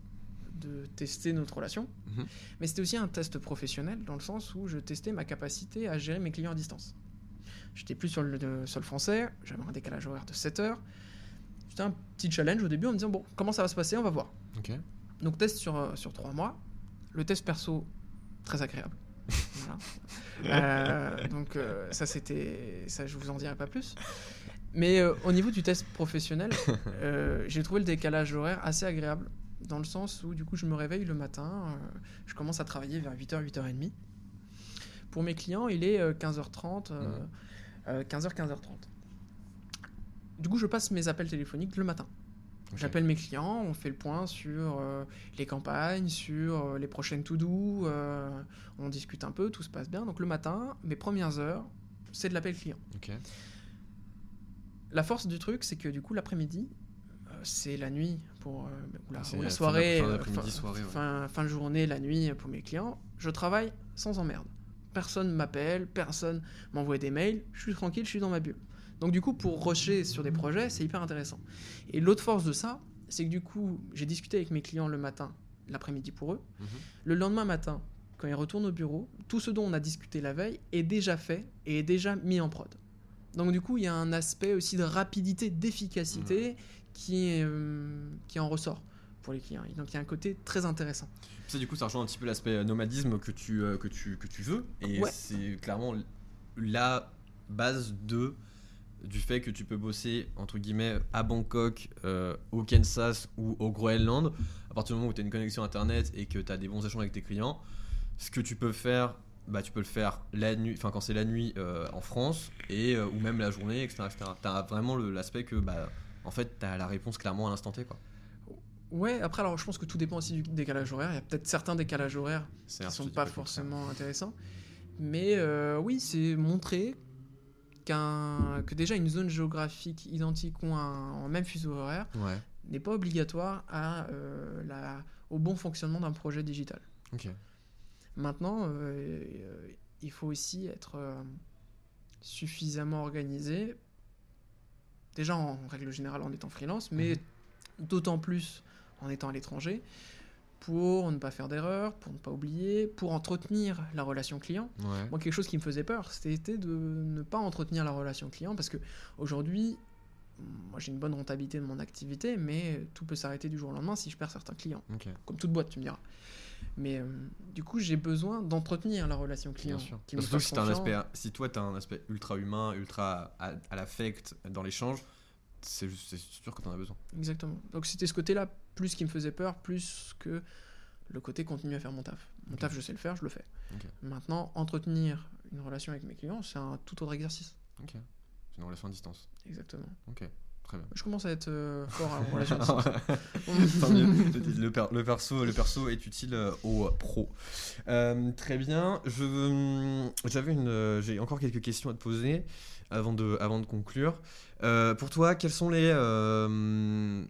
De tester notre relation. Mhm. Mais c'était aussi un test professionnel, dans le sens où je testais ma capacité à gérer mes clients à distance. J'étais plus sur le français, j'avais un décalage horaire de 7 heures. C'était un petit challenge au début en me disant, bon, comment ça va se passer, on va voir. Donc test sur, euh, sur trois mois. Le test perso, très agréable. Voilà. Euh, donc euh, ça c'était... Ça je vous en dirai pas plus. Mais euh, au niveau du test professionnel, j'ai trouvé le décalage horaire assez agréable. Dans le sens où du coup je me réveille le matin, euh, je commence à travailler vers 8h, 8h30. Pour mes clients, il est euh, 15h30, euh, Mhm. euh, 15h, 15h30. Du coup, je passe mes appels téléphoniques le matin. J'appelle mes clients, on fait le point sur euh, les campagnes, sur euh, les prochaines to-do, euh, on discute un peu, tout se passe bien. Donc le matin, mes premières heures, c'est de l'appel client. La force du truc, c'est que du coup, l'après-midi, euh, c'est la nuit pour euh, ou la, C'est ou la la fin soirée, fin euh, d'après-midi, fin- soirée, ouais. fin, fin de journée, la nuit pour mes clients. Je travaille sans emmerde. Personne m'appelle, personne m'envoie des mails. Je suis tranquille, je suis dans ma bulle. Donc du coup, pour rusher sur des projets, c'est hyper intéressant. Et l'autre force de ça, c'est que du coup, j'ai discuté avec mes clients le matin, l'après-midi pour eux. Mhm. Le lendemain matin, quand ils retournent au bureau, tout ce dont on a discuté la veille est déjà fait et est déjà mis en prod. Donc du coup, il y a un aspect aussi de rapidité, d'efficacité qui, est, euh, qui en ressort pour les clients. Donc il y a un côté très intéressant. Ça, du coup, ça rejoint un petit peu l'aspect euh, nomadisme que tu, euh, que tu, que tu veux. Et Ouais. c'est clairement la base de du fait que tu peux bosser entre guillemets à Bangkok, euh, au Kansas ou au Groenland, à partir du moment où tu as une connexion internet et que tu as des bons échanges avec tes clients, ce que tu peux faire, bah, tu peux le faire la nuit, enfin quand c'est la nuit euh, en France et ou même la journée, etc. Tu as vraiment l'aspect que bah, en fait tu as la réponse clairement à l'instant T quoi. Ouais, après, alors je pense que tout dépend aussi du décalage horaire. Il y a peut-être certains décalages horaires qui un sont pas contraire. forcément intéressants. Mais euh, oui, c'est montrer qu'un, que déjà une zone géographique identique ou un, en même fuseau horaire Ouais. n'est pas obligatoire à, euh, la, au bon fonctionnement d'un projet digital. Maintenant, euh, il faut aussi être suffisamment organisé, déjà en règle générale en étant freelance, mais d'autant plus en étant à l'étranger, pour ne pas faire d'erreurs, pour ne pas oublier, pour entretenir la relation client. Ouais. Moi, quelque chose qui me faisait peur, c'était de ne pas entretenir la relation client, parce que aujourd'hui, moi j'ai une bonne rentabilité de mon activité, mais tout peut s'arrêter du jour au lendemain si je perds certains clients. Comme toute boîte, tu me diras. Mais euh, du coup, j'ai besoin d'entretenir la relation client. Qui Surtout si, t'as un confiance. aspect, si toi, tu as un aspect ultra humain, ultra à, à l'affect dans l'échange, c'est sûr que tu en as besoin. Exactement. Donc c'était ce côté-là plus qui me faisait peur, plus que le côté continuer à faire mon taf. Mon taf, je sais le faire, je le fais. Maintenant, entretenir une relation avec mes clients, c'est un tout autre exercice. Ok. C'est une relation à distance. Exactement. Ok. Très bien. Je commence à être euh, fort relation à mieux. le, per- le perso, le perso est utile euh, aux pros. Euh, très bien. Veux- j'avais une, euh, j'ai encore quelques questions à te poser avant de, avant de conclure. Pour toi, quels sont les, euh,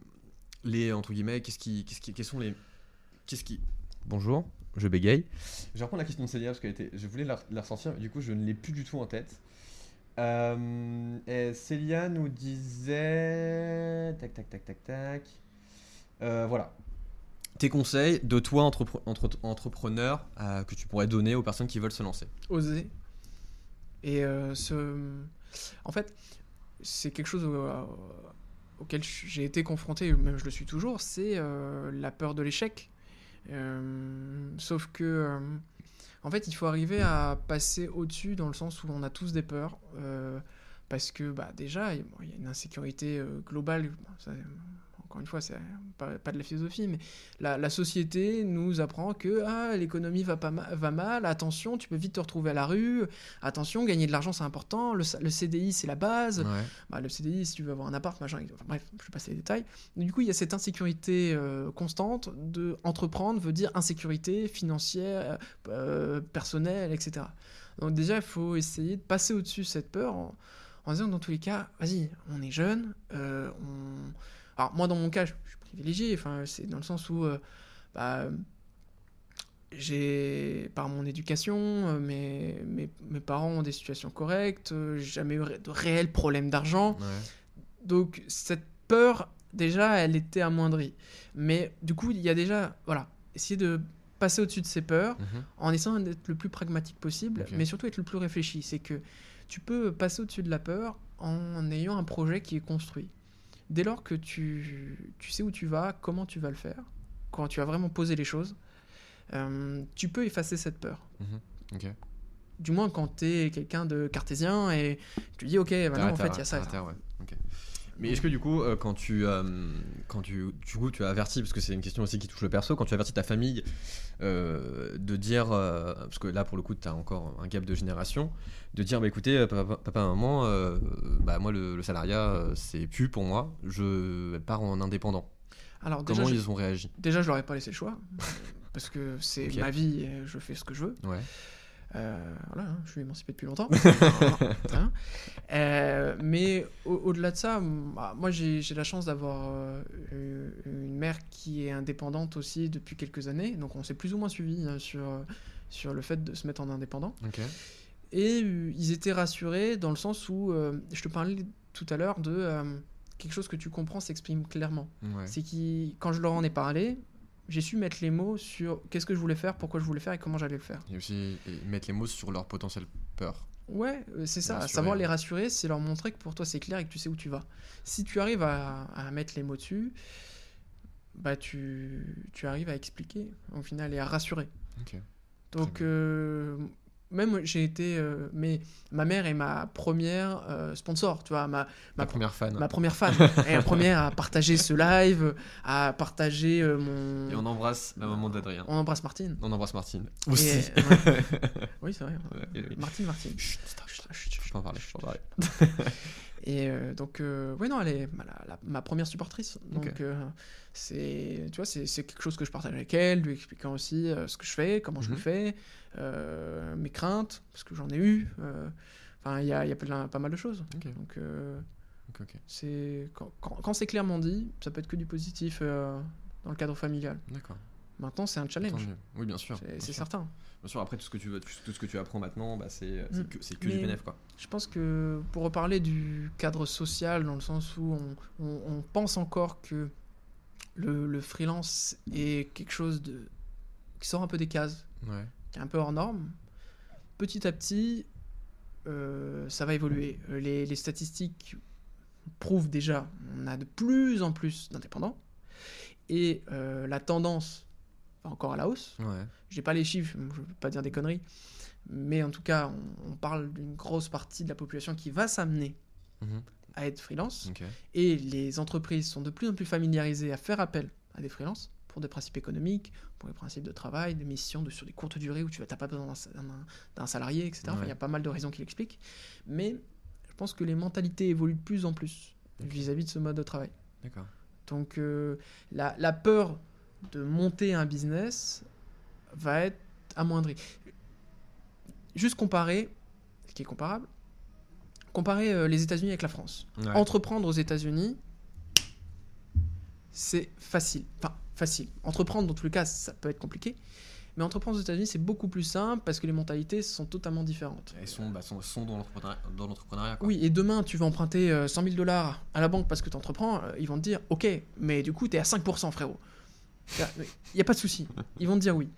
les entre guillemets, qu'est-ce qui, qu'est-ce qui, quels sont les, qu'est-ce qui. Bonjour, je bégaye. Je vais reprendre la question de Célia parce était, je voulais la, la ressortir, mais du coup je ne l'ai plus du tout en tête. Euh, Célia nous disait. Tac, tac, tac, tac, tac. Euh, voilà. Tes conseils de toi, entre- entrepreneur, euh, que tu pourrais donner aux personnes qui veulent se lancer. Oser. Et ce... En fait, c'est quelque chose au- auquel j'ai été confronté, même je le suis toujours, c'est la peur de l'échec. Sauf que, en fait, il faut arriver à passer au-dessus dans le sens où on a tous des peurs. euh, parce que bah, déjà, il y a une insécurité euh, globale. Encore une fois, c'est pas, pas de la philosophie, mais la, la société nous apprend que ah, l'économie va, pas ma- va mal, attention, tu peux vite te retrouver à la rue, attention, gagner de l'argent c'est important, le, CDI c'est la base, bah, le CDI, si tu veux avoir un appart, machin, enfin, bref, je vais passer les détails. Du coup, il y a cette insécurité euh, constante de entreprendre veut dire insécurité financière, euh, personnelle, etc. Donc déjà, il faut essayer de passer au-dessus de cette peur en, en disant que dans tous les cas, vas-y, on est jeune, euh, on... Alors moi, dans mon cas, je je suis privilégié, enfin, c'est dans le sens où... euh, bah, j'ai par mon éducation, euh, mes, mes, mes parents ont des situations correctes, euh, jamais eu de réels problèmes d'argent, Ouais. donc cette peur déjà elle était amoindrie. Mais du coup il y a déjà voilà essayer de passer au-dessus de ces peurs Mhm. en essayant d'être le plus pragmatique possible, mais surtout être le plus réfléchi. C'est que tu peux passer au-dessus de la peur en ayant un projet qui est construit. Dès lors que tu, tu sais où tu vas, comment tu vas le faire, quand tu as vraiment posé les choses, euh, tu peux effacer cette peur. Ok. Du moins quand tu es quelqu'un de cartésien et tu dis ok, bah Terre à en fait il y a ça. terre ouais. Mais est-ce que du coup, euh, quand tu, euh, quand tu, du coup, tu as averti, parce que c'est une question aussi qui touche le perso, quand tu avertis ta famille euh, de dire, parce que là pour le coup, tu as encore un gap de génération, de dire, bah écoutez, papa, papa maman, bah moi le, le salariat, c'est plus pour moi, je pars en indépendant. Alors déjà, Comment je, ils ont réagi? déjà je leur ai pas laissé le choix parce que c'est ma vie et je fais ce que je veux. Ouais. Euh, voilà, hein, je suis émancipé depuis longtemps. Très bien. Euh, mais au- au-delà de ça, bah, moi j'ai la chance d'avoir euh, une mère qui est indépendante aussi depuis quelques années. Donc on s'est plus ou moins suivi hein, sur, sur le fait de se mettre en indépendant. Et ils étaient rassurés dans le sens où je te parlais tout à l'heure de quelque chose que tu comprends s'exprime clairement. Ouais. C'est que quand je leur en ai parlé, j'ai su mettre les mots sur qu'est-ce que je voulais faire, pourquoi je voulais faire et comment j'allais le faire. Et aussi et mettre les mots sur leur potentielle peur. Ouais, euh, c'est ça. Rassurer, Savoir les rassurer, c'est leur montrer que pour toi c'est clair et que tu sais où tu vas. Si tu arrives à, à mettre les mots dessus, bah tu, tu arrives à expliquer au final et à rassurer. Ok. Donc euh, même j'ai été, euh, mais ma mère est ma première euh, sponsor, tu vois, ma, Ma ma première fan. ma première fan, et la première à partager ce live, à partager euh, mon. Et on embrasse la maman d'Adrien. On embrasse Martine. On embrasse Martine. Et- Aussi. ouais. oui, c'est vrai. Ouais, oui. Martine, Martine. Chut, stop, Chut, chut, chut, chut, je peux en parler, je peux en parler. Et euh, donc, euh, ouais, non, elle est ma, la- ma première supportrice. Donc, euh, c'est, tu vois, c'est, quelque chose que je partage avec elle, lui expliquant aussi euh, ce que je fais, comment je le Mhm. fais, mes craintes, parce que j'en ai eu. Enfin, il y a, y a plein- pas mal de choses. Donc, c'est, quand, quand- quand c'est clairement dit, ça peut être que du positif dans le cadre familial. D'accord. Maintenant, c'est un challenge. Oui, bien sûr. C'est, certain. Bien sûr, après tout ce que tu, veux- tout ce que tu apprends maintenant, bah, c'est c'est Mm. que, que du bénéf quoi. Je pense que pour reparler du cadre social, dans le sens où on, on- on pense encore que le, le freelance est quelque chose de qui sort un peu des cases, Ouais. qui est un peu hors norme, petit à petit, euh, ça va évoluer. Euh, Les, les statistiques prouve déjà, on a de plus en plus d'indépendants. Et euh, la tendance encore à la hausse. Ouais. J'ai pas les chiffres, je ne veux pas dire des conneries. Mais en tout cas, on, on parle d'une grosse partie de la population qui va s'amener Mhm. à être freelance. Et les entreprises sont de plus en plus familiarisées à faire appel à des freelances pour des principes économiques, pour les principes de travail, de missions de, sur des courtes durées où tu n'as pas besoin d'un sa- d'un- d'un salarié, etc. Enfin, Il y a pas mal de raisons qui l'expliquent. Mais je pense que les mentalités évoluent de plus en plus vis-à-vis de ce mode de travail. D'accord. Donc euh, la, la peur de monter un business va être amoindrie. Juste comparer, ce qui est comparable, comparer euh, les États-Unis avec la France. Ouais. Entreprendre aux États-Unis, c'est facile. Enfin, facile. Entreprendre, dans tous les cas, ça peut être compliqué. Mais entreprendre aux États-Unis, c'est beaucoup plus simple parce que les mentalités sont totalement différentes. Elles sont, bah, sont, sont dans l'entrepreneuriat. Oui, et demain, tu vas emprunter euh, 100 000 dollars à la banque parce que tu entreprends, ils vont te dire Ok, mais du coup, tu es à 5%, frérot. Il n'y a pas de souci. Ils vont te dire oui.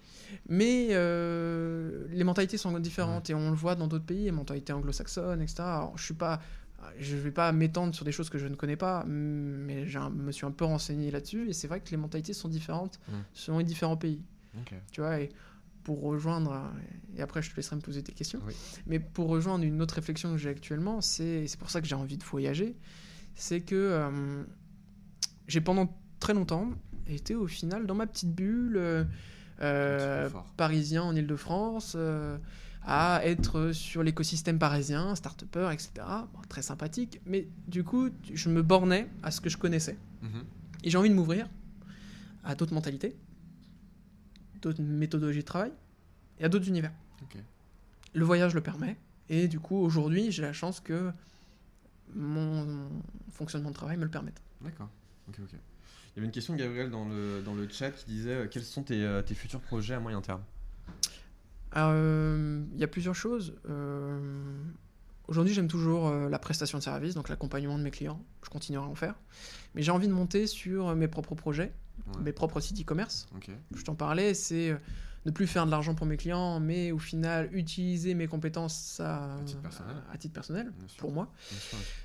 Mais euh, les mentalités sont différentes et on le voit dans d'autres pays, les mentalités anglo-saxonnes, etc. Alors, je suis pas. Je vais pas m'étendre sur des choses que je ne connais pas, mais je me suis un peu renseigné là-dessus et c'est vrai que les mentalités sont différentes Mm. selon les différents pays. Tu vois, et pour rejoindre, et après je te laisserai me poser tes questions, Oui. mais pour rejoindre une autre réflexion que j'ai actuellement, c'est c'est pour ça que j'ai envie de voyager, c'est que euh, j'ai pendant très longtemps été au final dans ma petite bulle euh, euh, parisien en Ile-de-France, euh, à être sur l'écosystème parisien, start-upper, etc. Bon, très sympathique, mais du coup, je me bornais à ce que je connaissais. Mhm. Et j'ai envie de m'ouvrir à d'autres mentalités, d'autres méthodologies de travail et à d'autres univers. Le voyage le permet. Et du coup, aujourd'hui, j'ai la chance que mon, mon fonctionnement de travail me le permette. D'accord. Ok, ok. Il y avait une question de Gabriel dans le, dans le chat qui disait euh, quels sont tes, euh, tes futurs projets à moyen terme? Euh, Il y a plusieurs choses. Aujourd'hui, j'aime toujours la prestation de service, donc l'accompagnement de mes clients. Je continuerai à en faire. Mais j'ai envie de monter sur mes propres projets, Ouais. mes propres sites e-commerce. Je t'en parlais, c'est ne plus faire de l'argent pour mes clients, mais au final utiliser mes compétences à, À titre personnel. à- à titre personnel, Bien sûr. pour moi.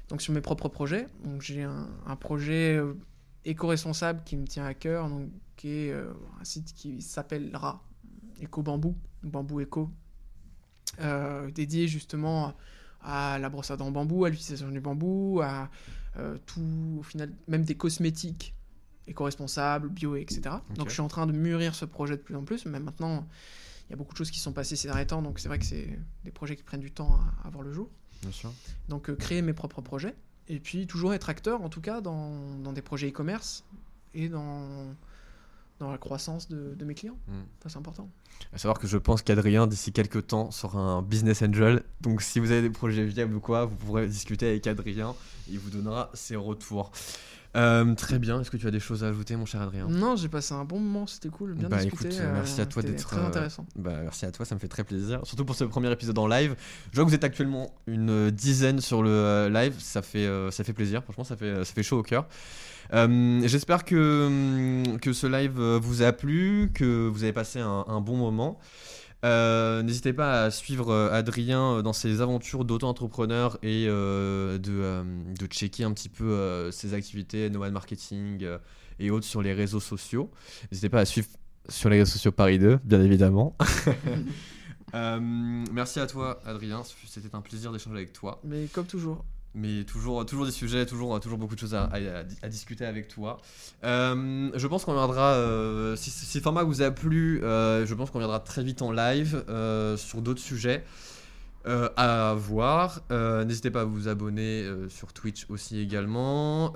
Donc sur mes propres projets. Donc j'ai un, un projet éco-responsable qui me tient à cœur, donc, qui est euh, un site qui s'appellera Eco Bambou, Bambou Eco, euh, dédié justement à la brosse à dents en bambou, à l'utilisation du bambou, à euh, tout, au final, même des cosmétiques éco-responsables, bio, etc. Donc je suis en train de mûrir ce projet de plus en plus, mais maintenant il y a beaucoup de choses qui sont passées ces derniers temps, donc c'est vrai que c'est des projets qui prennent du temps à, à voir le jour. Bien sûr. Donc créer mes propres projets, et puis toujours être acteur en tout cas dans, dans des projets e-commerce et dans, dans la croissance de, de mes clients. Mm. Ça c'est important. À savoir que je pense qu'Adrien, d'ici quelques temps, sera un business angel. Donc, si vous avez des projets viables ou quoi, vous pourrez discuter avec Adrien. Il vous donnera ses retours. Euh, très bien. Est-ce que tu as des choses à ajouter, mon cher Adrien? Non, j'ai passé un bon moment, c'était cool, bien Bah, discuté. écoute, euh, merci à toi d'être, très euh, intéressant. Bah, merci à toi, ça me fait très plaisir. Surtout pour ce premier épisode en live. Je vois que vous êtes actuellement une dizaine sur le live. Ça fait, ça fait plaisir. Franchement, ça fait, ça fait chaud au cœur. Euh, J'espère que, hum, que ce live vous a plu, que vous avez passé un, un bon moment. Euh, N'hésitez pas à suivre euh, Adrien euh, dans ses aventures d'auto-entrepreneur et euh, de, euh, de checker un petit peu euh, ses activités, nomad marketing euh, et autres sur les réseaux sociaux. N'hésitez pas à suivre sur les réseaux sociaux Paris 2, bien évidemment. Euh, merci à toi, Adrien. C'était un plaisir d'échanger avec toi. Mais comme toujours. Mais toujours, toujours des sujets, toujours, toujours beaucoup de choses à, discuter avec toi. Euh, je pense qu'on reviendra, euh, si, si le format vous a plu, euh, je pense qu'on reviendra très vite en live sur d'autres sujets à voir. N'hésitez pas à vous abonner sur Twitch aussi également.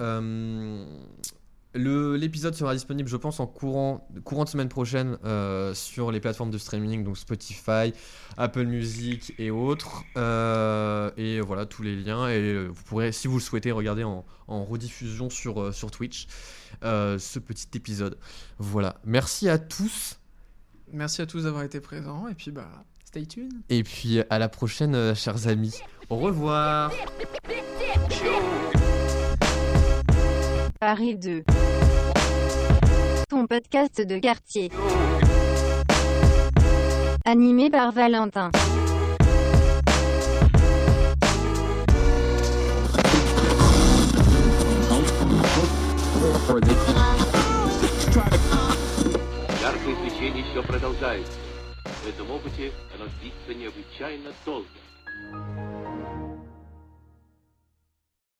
Le- L'épisode sera disponible, je pense, en courant, courant de semaine prochaine euh, sur les plateformes de streaming, donc Spotify, Apple Music et autres. Euh, et voilà, tous les liens. Et euh, vous pourrez, si vous le souhaitez, regarder en, en rediffusion sur, euh, sur Twitch euh, ce petit épisode. Voilà, merci à tous. Merci à tous d'avoir été présents, et puis bah, stay tuned. Et puis à la prochaine, chers amis. Au revoir. Paris 2. Ton podcast de quartier. Animé par Valentin.